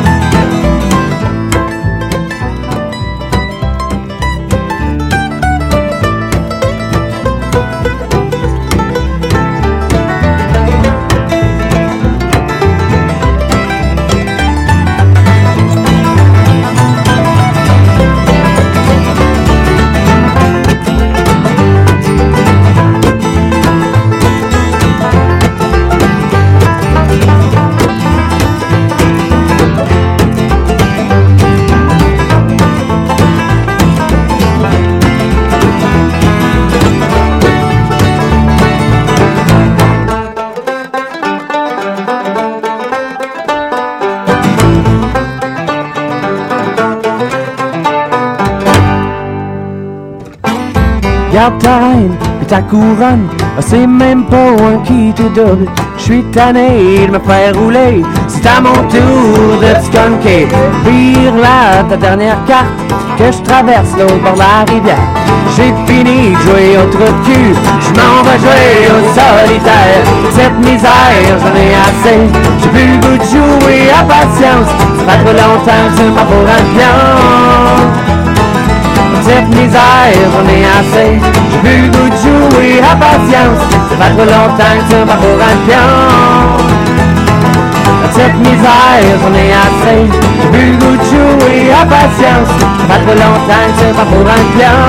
Garde ta couronne, Ah, c'est même pas un qui te double. Je suis tanné de me faire rouler, c'est à mon tour de te. Vire là ta dernière carte, que je traverse l'autre bord de la rivière. J'ai fini de jouer au trou de cul, je m'en vais jouer au solitaire. Cette misère, j'en ai assez, j'ai plus le goût de jouer à patience. Ça fait trop longtemps c'est pas pour un Cette misère, j'en ai assez. J'ai plus le goût de jouer à patience Ça fait trop longtemps que c'est pas pour un pion Cette misère, j'en ai assez. J'ai plus le goût de jouer à patience Ça fait trop longtemps que c'est pas pour un pion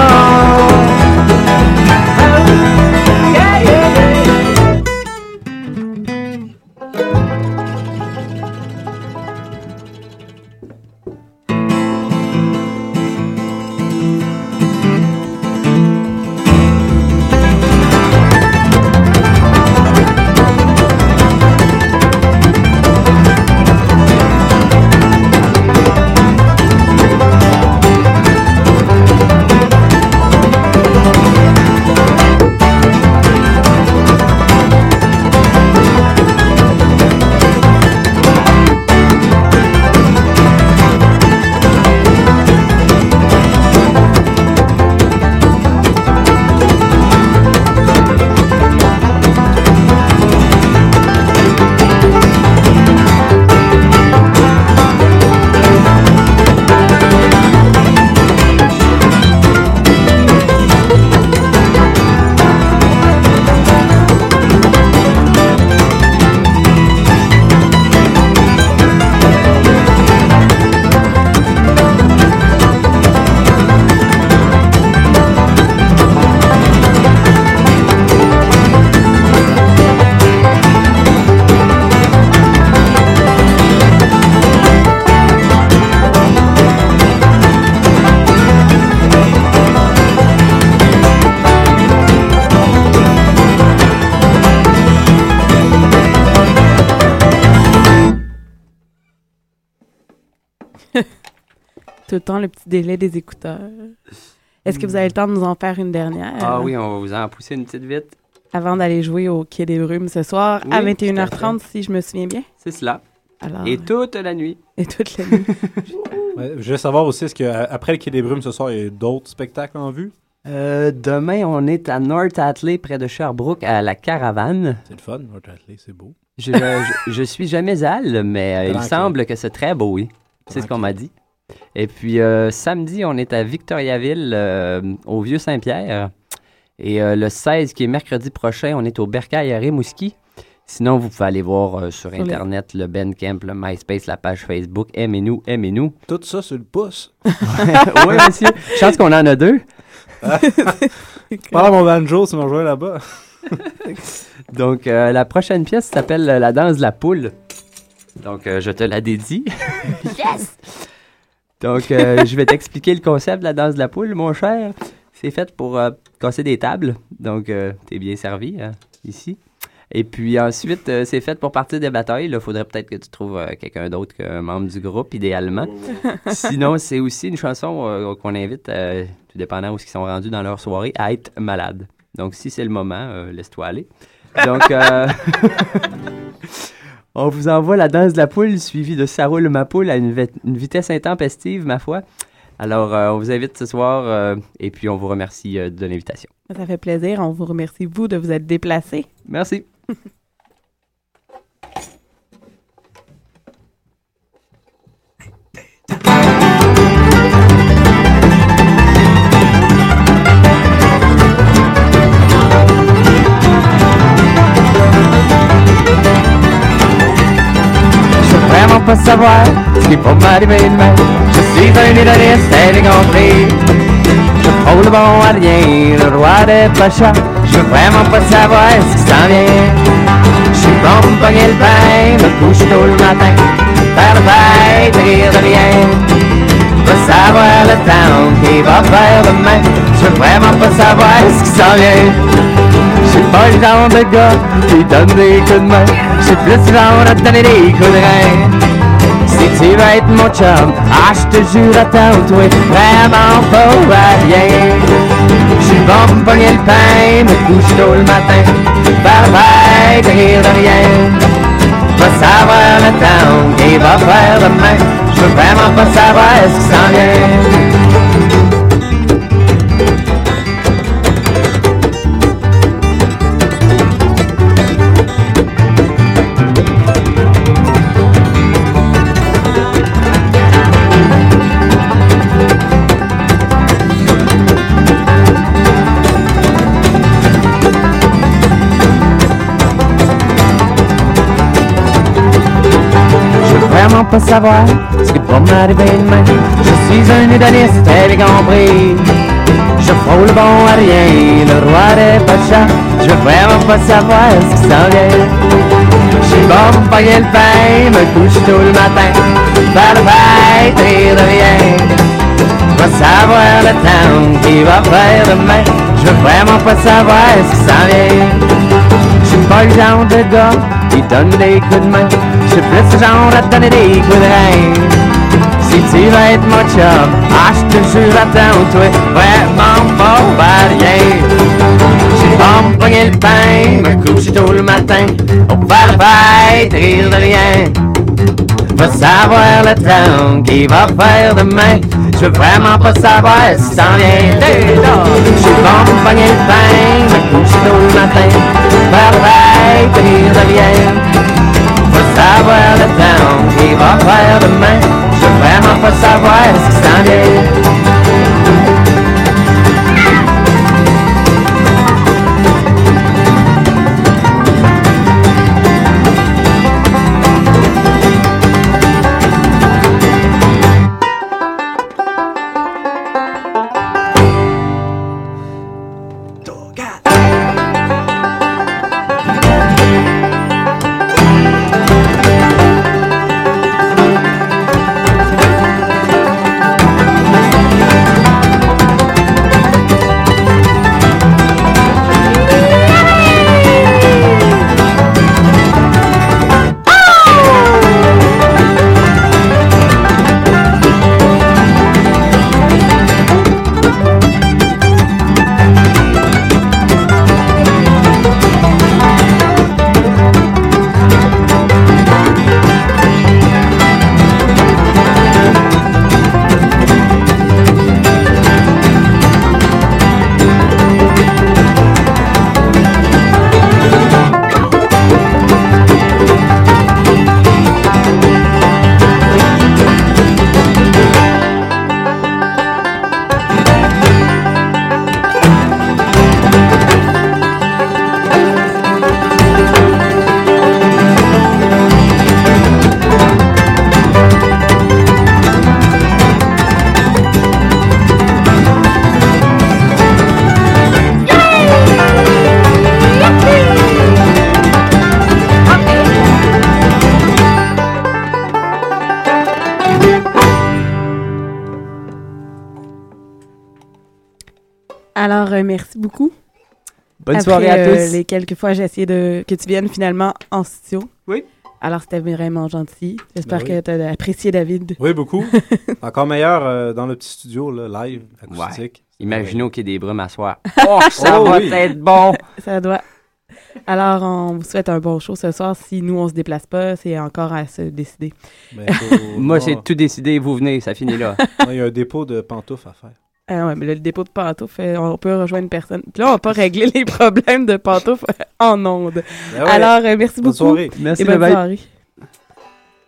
Le temps le petit délai des écouteurs. Est-ce que vous avez le temps de nous en faire une dernière? Ah oui, on va vous en pousser une petite vite. Avant d'aller jouer au Quai des Brumes ce soir à Oui, tout à 21h30, si je me souviens bien. C'est cela. Alors, Et toute la nuit. Et toute la nuit. Ouais, je veux savoir aussi, est-ce qu'après le Quai des Brumes ce soir, il y a d'autres spectacles en vue? Euh, demain, on est à North Atlee, près de Sherbrooke, à la Caravane. C'est le fun, North Atlee, c'est beau. Je, je, je suis jamais allé, mais euh, il semble que c'est très beau, oui. C'est ce qu'on m'a dit. Et puis, euh, samedi, on est à Victoriaville, euh, au Vieux-Saint-Pierre. Et euh, le 16, qui est mercredi prochain, on est au Bercail à Rimouski. Sinon, vous pouvez aller voir euh, sur Internet le Bandcamp, le MySpace, la page Facebook. Aimez-nous, aimez-nous. Tout ça sur le pouce. oui, monsieur. Je pense qu'on en a deux. Parle à mon banjo, tu m'as joué là-bas. Donc, euh, la prochaine pièce s'appelle La danse de la poule. Donc, euh, je te la dédie. Yes! Donc, euh, je vais t'expliquer le concept de la danse de la poule, mon cher. C'est fait pour euh, casser des tables. Donc, euh, t'es bien servi hein, ici. Et puis ensuite, c'est fait pour partir des batailles. Il faudrait peut-être que tu trouves quelqu'un d'autre qu'un membre du groupe, idéalement. Sinon, c'est aussi une chanson qu'on invite, tout dépendant où ils sont rendus dans leur soirée, à être malade. Donc, si c'est le moment, laisse-toi aller. Donc, euh, on vous envoie la danse de la poule suivie de Ça roule ma poule à une, vi- une vitesse intempestive, ma foi. Alors, euh, on vous invite ce soir euh, et puis on vous remercie euh, de l'invitation. Ça fait plaisir. On vous remercie, vous, de vous être déplacé. Merci. pas savoir ce qui va m'arriver demain. Je suis un idoliste, elle est compris. Je frôle le bon à rien, le roi des pachas. Je veux vraiment pas savoir ce qui s'en vient. Je suis bon pour pogner le pain, me couche tôt le matin. Faire le fête, rire de rien. Je veux savoir le temps qui va faire demain. Je veux vraiment pas savoir ce qui s'en vient. Suis pas le genre de gars qui donne des coups de main. Suis plus le genre à donner des coups de rein. Veux être mon chum, ah, je te jure, attends-toi vraiment pas à rien. Je suis bon pour pogner le pain, me couche tôt le matin. Faire la fête, rire de rien. Va savoir le temps va faire demain. Je veux vraiment pas savoir ce qui s'en vient. Pas savoir ce qui va m'arriver demain. Je suis un idoliste, t'avais compris. Je frôle le bon à rien, le roi des pachas. Je veux vraiment pas savoir ce qui s'en vient. Je suis bon pour payer le pain, me couche tôt le matin. Faire le fête, de rien. Va savoir le temps qui va faire demain. Je veux vraiment pas savoir ce qui s'en vient. Je suis pas le genre de gars qui donne coups de main. Je suis le genre à donner des coups de rein. Si tu veux être mon chum, ah, je te jure, attends-toi vraiment pas à rien. J'ai pas me le pain, me coucher tôt le matin. Faire la fête, rire de rien. Va savoir le temps qui va faire demain. Je veux vraiment pas savoir si là. Je suis bon pour pogner le pain, me coucher tôt le matin. Faire fête, rire de le temps va faire demain. Je savoir ce vient. Alors, euh, merci beaucoup. Bonne Après, soirée à euh, tous. les quelques fois j'ai essayé de que tu viennes finalement en studio. Oui. Alors c'était vraiment gentil. J'espère Ben oui. que tu as apprécié David. Oui, beaucoup. Encore meilleur euh, dans le petit studio, là, live, Ouais. acoustique. Imaginez au Quai des Brumes à soir. Oh, ça Oh va oui. être bon! Ça doit. Alors, on vous souhaite un bon show ce soir. Si nous, on se déplace pas, c'est encore à se décider. Ben, faut- Moi, c'est tout décidé, vous venez, ça finit là. Il y a un dépôt de pantoufles à faire. Ah ouais, mais là, le dépôt de pantoufles, on peut rejoindre une personne. Puis là, on va pas régler les problèmes de pantoufles en ondes. Ben ouais. Alors, euh, merci Bonne beaucoup. soirée. Merci, et bonne soirée.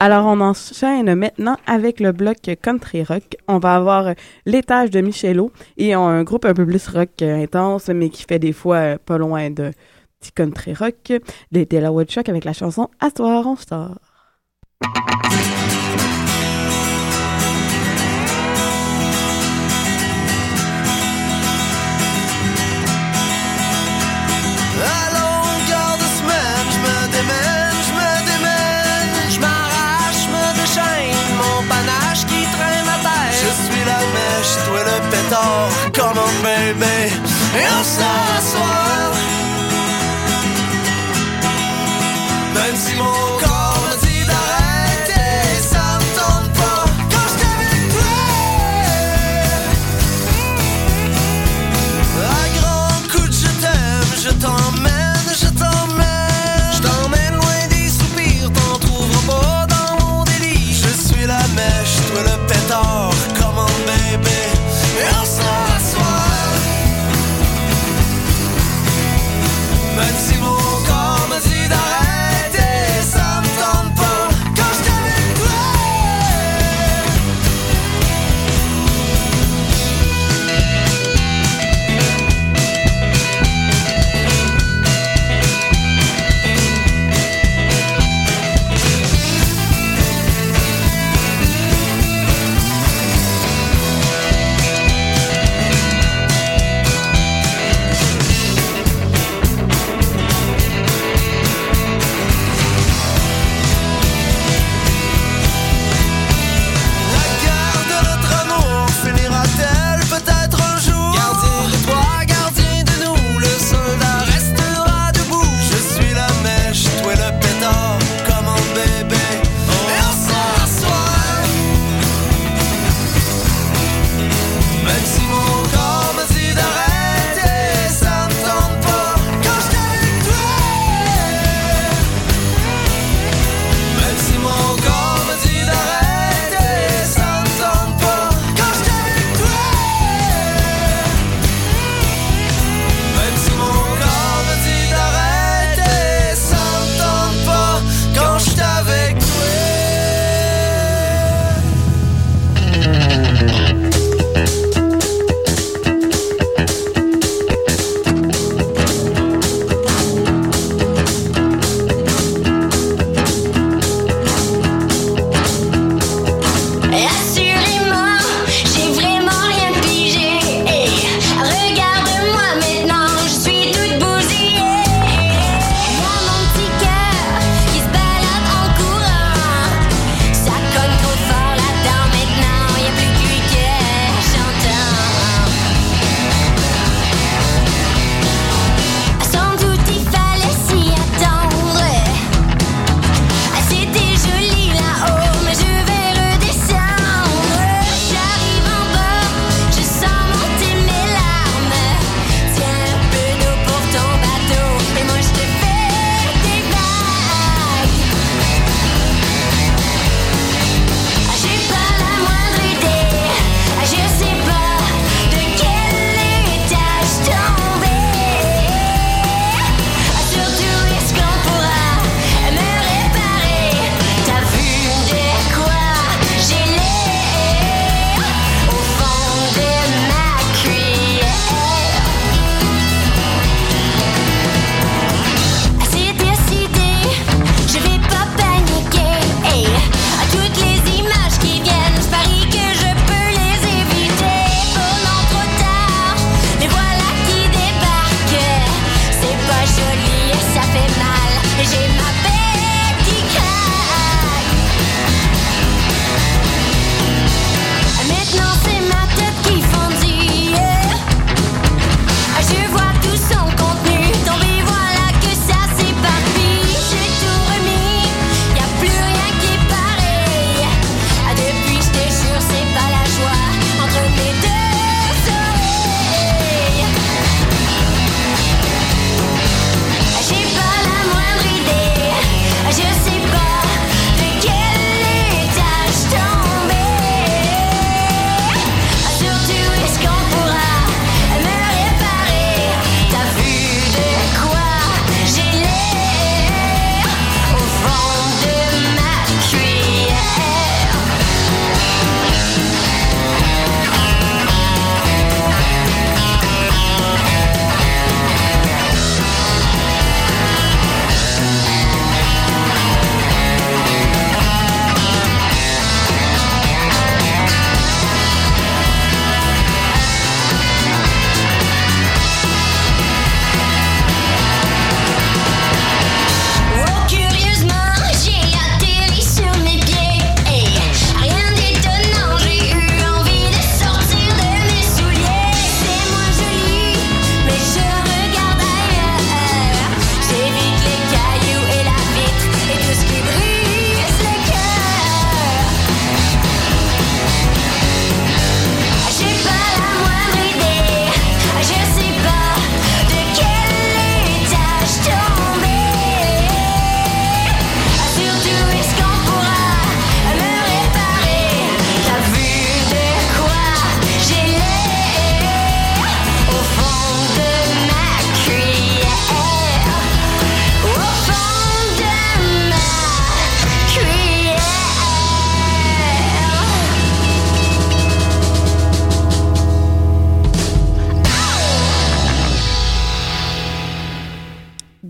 Alors, on enchaîne maintenant avec le bloc country rock. On va avoir euh, l'étage de Michelot et on a un groupe un peu plus rock euh, intense, mais qui fait des fois euh, pas loin de petit country rock. Les Delaware Shock avec la chanson À soir, on sort. Et on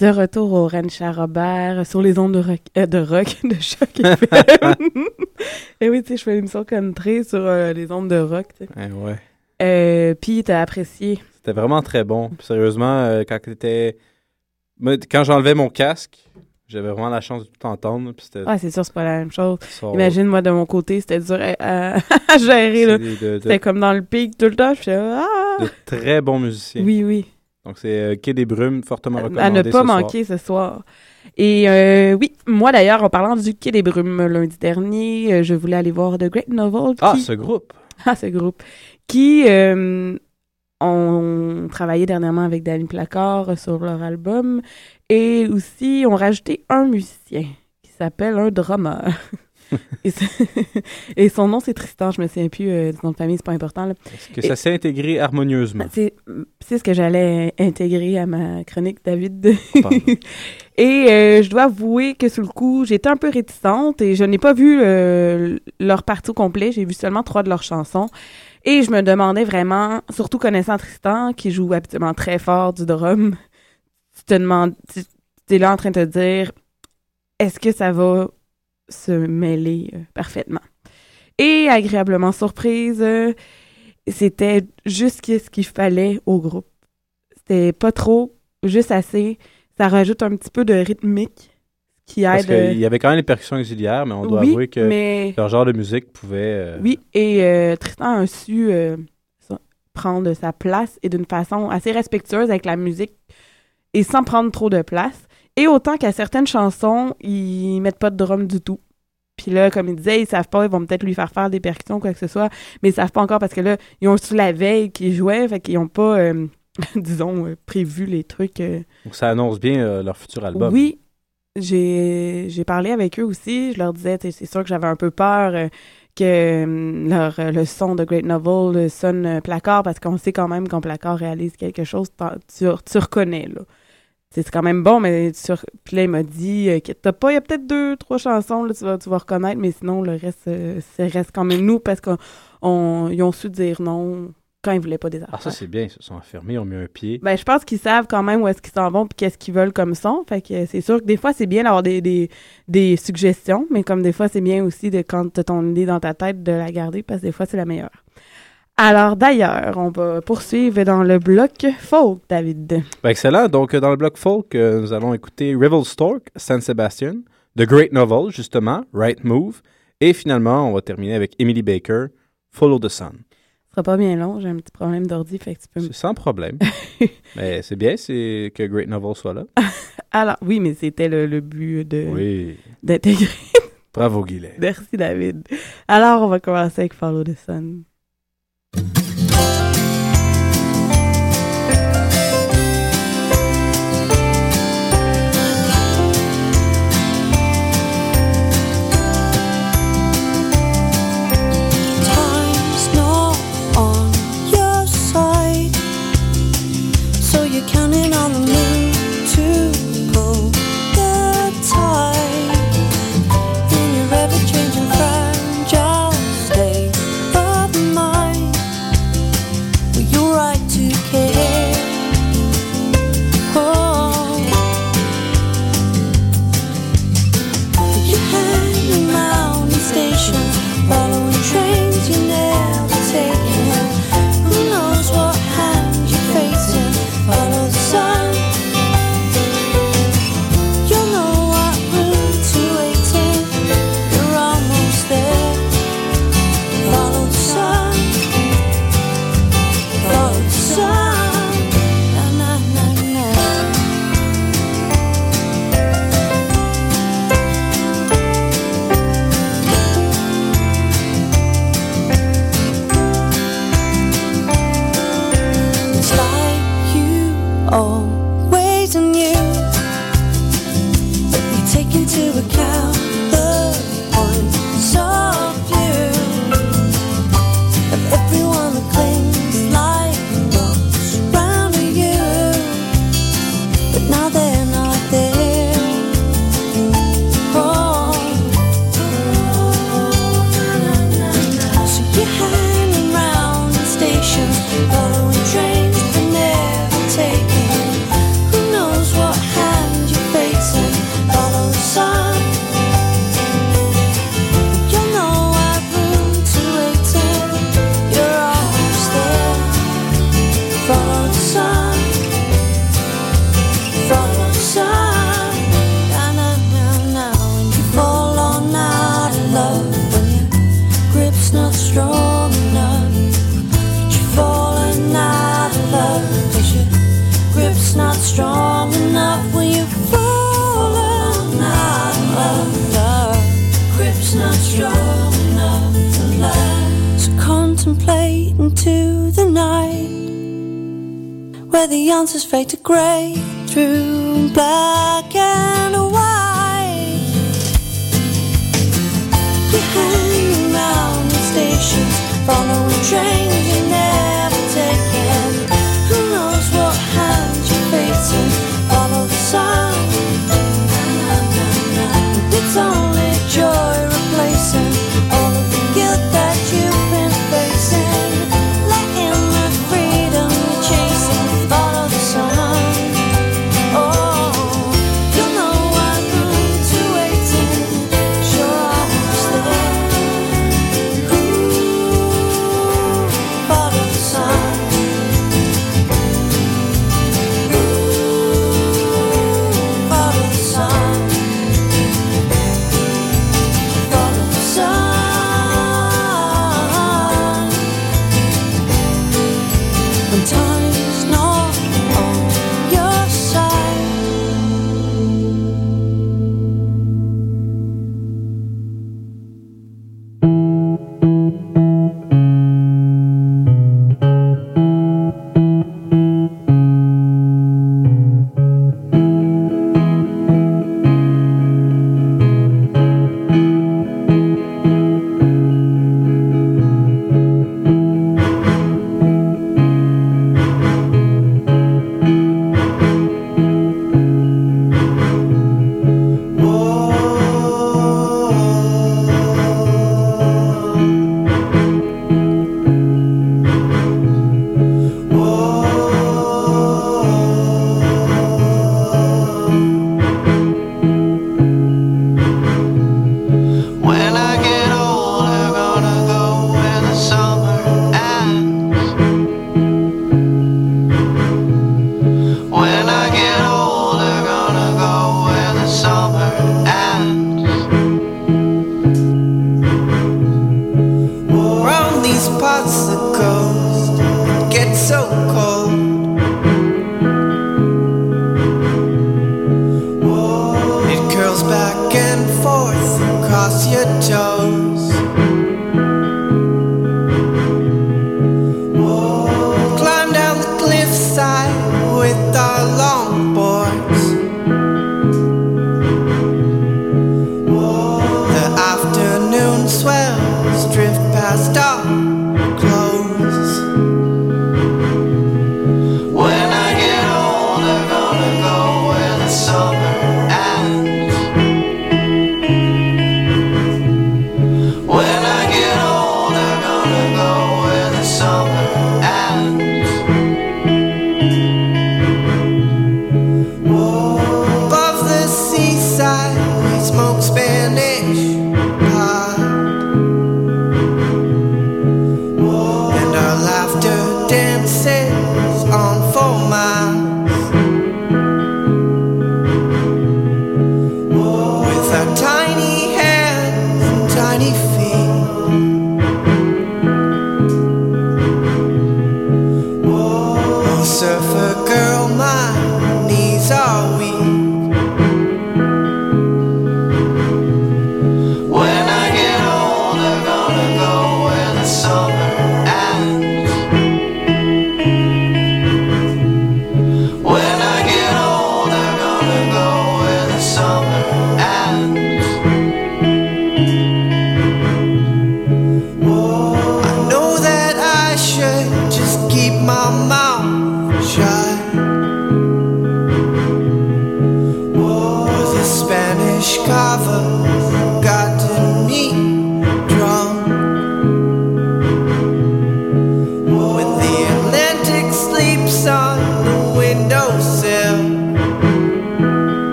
De retour au Ranch à Robert sur les ondes de rock, euh, de, rock de choc. Et oui, tu sais, je fais une émission country sur euh, les ondes de rock. tu sais. Eh ouais. Euh, Puis t'as apprécié. C'était vraiment très bon. Puis sérieusement, quand t'étais... Quand j'enlevais mon casque, j'avais vraiment la chance de tout entendre. Puis. Ouais, c'est sûr, c'est pas la même chose. Imagine, moi, de mon côté, c'était dur à, gérer. là. De- C'était comme dans le pic tout le temps. Je faisais, ah! de très bons musiciens. Oui, oui. Donc c'est euh, Quai des Brumes, fortement recommandé à ne ce pas soir. manquer ce soir. Et euh, oui, moi d'ailleurs, en parlant du Quai des Brumes lundi dernier, euh, je voulais aller voir The Great Novel. Ah, ce groupe! Ah, ce groupe. Qui euh, ont travaillé dernièrement avec Danny Placard sur leur album. Et aussi, ont rajouté un musicien qui s'appelle un drummer. et, son nom, c'est Tristan. Je me souviens plus euh, du nom de famille, c'est pas important. Est-ce que Et- ça s'est intégré harmonieusement? c'est c'est ce que j'allais intégrer à ma chronique, David. Et euh, je dois avouer que sur le coup, j'étais un peu réticente et je n'ai pas vu euh, leur partie au complet. J'ai vu seulement trois de leurs chansons. Et je me demandais vraiment, surtout connaissant Tristan, qui joue habituellement très fort du drum, tu te demandes, tu es là en train de te dire, est-ce que ça va se mêler euh, parfaitement? Et agréablement surprise, euh, c'était juste ce qu'il fallait au groupe. C'était pas trop, juste assez. Ça rajoute un petit peu de rythmique qui Parce aide. euh, qu'il y avait quand même les percussions auxiliaires, mais on doit Oui, avouer que mais- leur genre de musique pouvait... euh, Oui, et euh, Tristan a su euh, prendre sa place et d'une façon assez respectueuse avec la musique et sans prendre trop de place. Et autant qu'à certaines chansons, ils mettent pas de drum du tout. Puis là, comme il disait, ils savent pas, ils vont peut-être lui faire faire des percussions ou quoi que ce soit, mais ils savent pas encore parce que là, ils ont su la veille qu'ils jouaient, fait qu'ils ont pas, euh, disons, euh, prévu les trucs. euh, Donc ça annonce bien leur futur album. oui, j'ai parlé avec eux aussi. Je leur disais, c'est sûr que j'avais un peu peur que leur, le son de Great Novel sonne placard parce qu'on sait quand même quand placard réalise quelque chose, tu, tu reconnais, là. C'est quand même bon, mais Puis là, il m'a dit euh, que t'as pas, il y a peut-être deux, trois chansons, là, tu vas, tu vas reconnaître, mais sinon, le reste, euh, ça reste quand même nous parce qu'ils ont su dire non quand ils voulaient pas des affaires. Ah, ça, c'est bien. Ils se sont enfermés, ils ont mis un pied. Ben, je pense qu'ils savent quand même où est-ce qu'ils s'en vont puis qu'est-ce qu'ils veulent comme son. Fait que c'est sûr que des fois, c'est bien d'avoir des, des, des suggestions, mais comme des fois, c'est bien aussi de quand t'as ton idée dans ta tête de la garder parce que des fois, c'est la meilleure. Alors, d'ailleurs, on va poursuivre dans le bloc folk, David. Ben, excellent. Donc, euh, dans le bloc folk, euh, nous allons écouter Stork, San Sebastian, The Great Novel, justement, Right Move, et finalement, on va terminer avec Emily Baker, Follow the Sun. Ce sera pas bien long, j'ai un petit problème d'ordi, fait que tu peux me... C'est sans problème. Mais c'est bien c'est que Great Novel soit là. Alors, oui, mais c'était le, le but de Oui. d'intégrer. Bravo, Guilet. Merci, David. Alors, on va commencer avec Follow the Sun.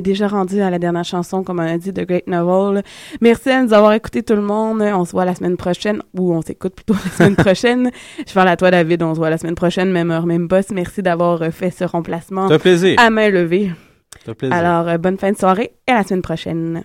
Est déjà rendu à la dernière chanson, comme on a dit, de Great Novel. Merci à nous avoir écouté tout le monde. On se voit la semaine prochaine, ou on s'écoute plutôt la semaine prochaine. Je parle à toi, David. On se voit la semaine prochaine, même heure, même boss. Merci d'avoir fait ce remplacement. C'est un plaisir. À main levée. C'est un plaisir. Alors, euh, bonne fin de soirée et à la semaine prochaine.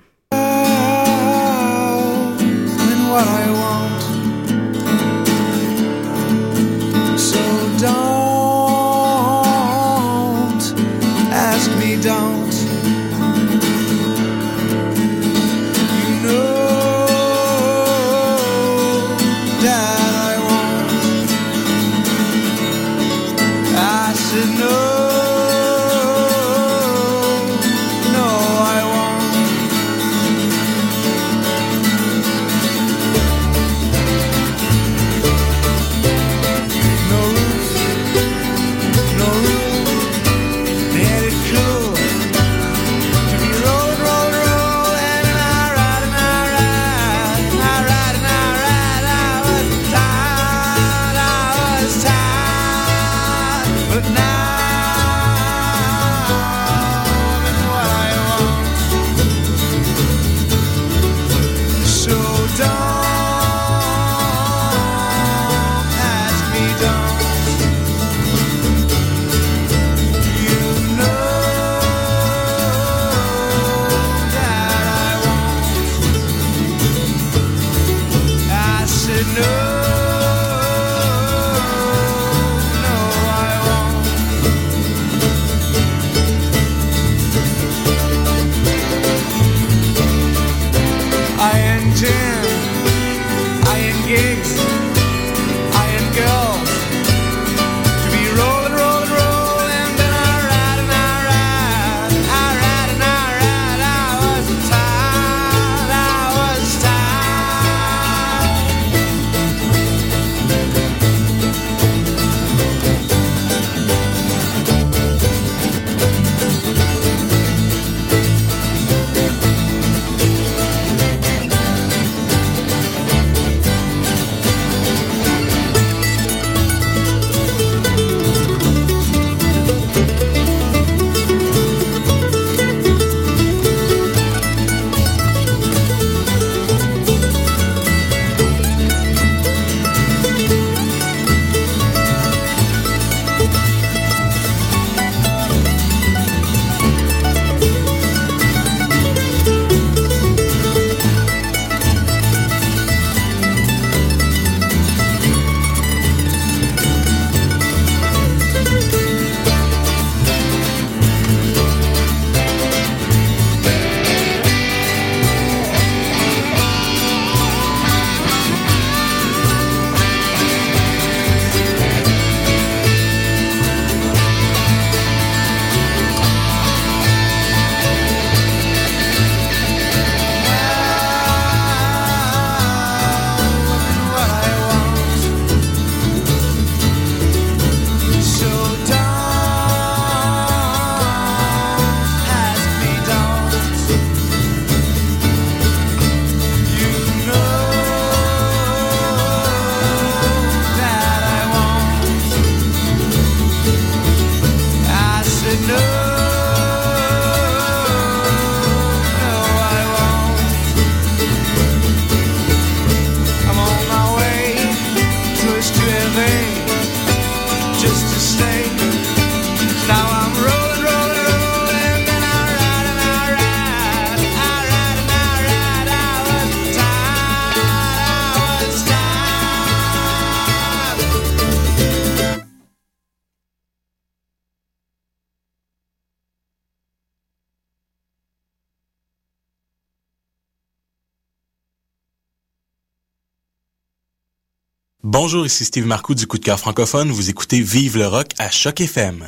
Bonjour, ici Steve Marcoux du Coup de cœur francophone. Vous écoutez Vive le rock à Choc FM.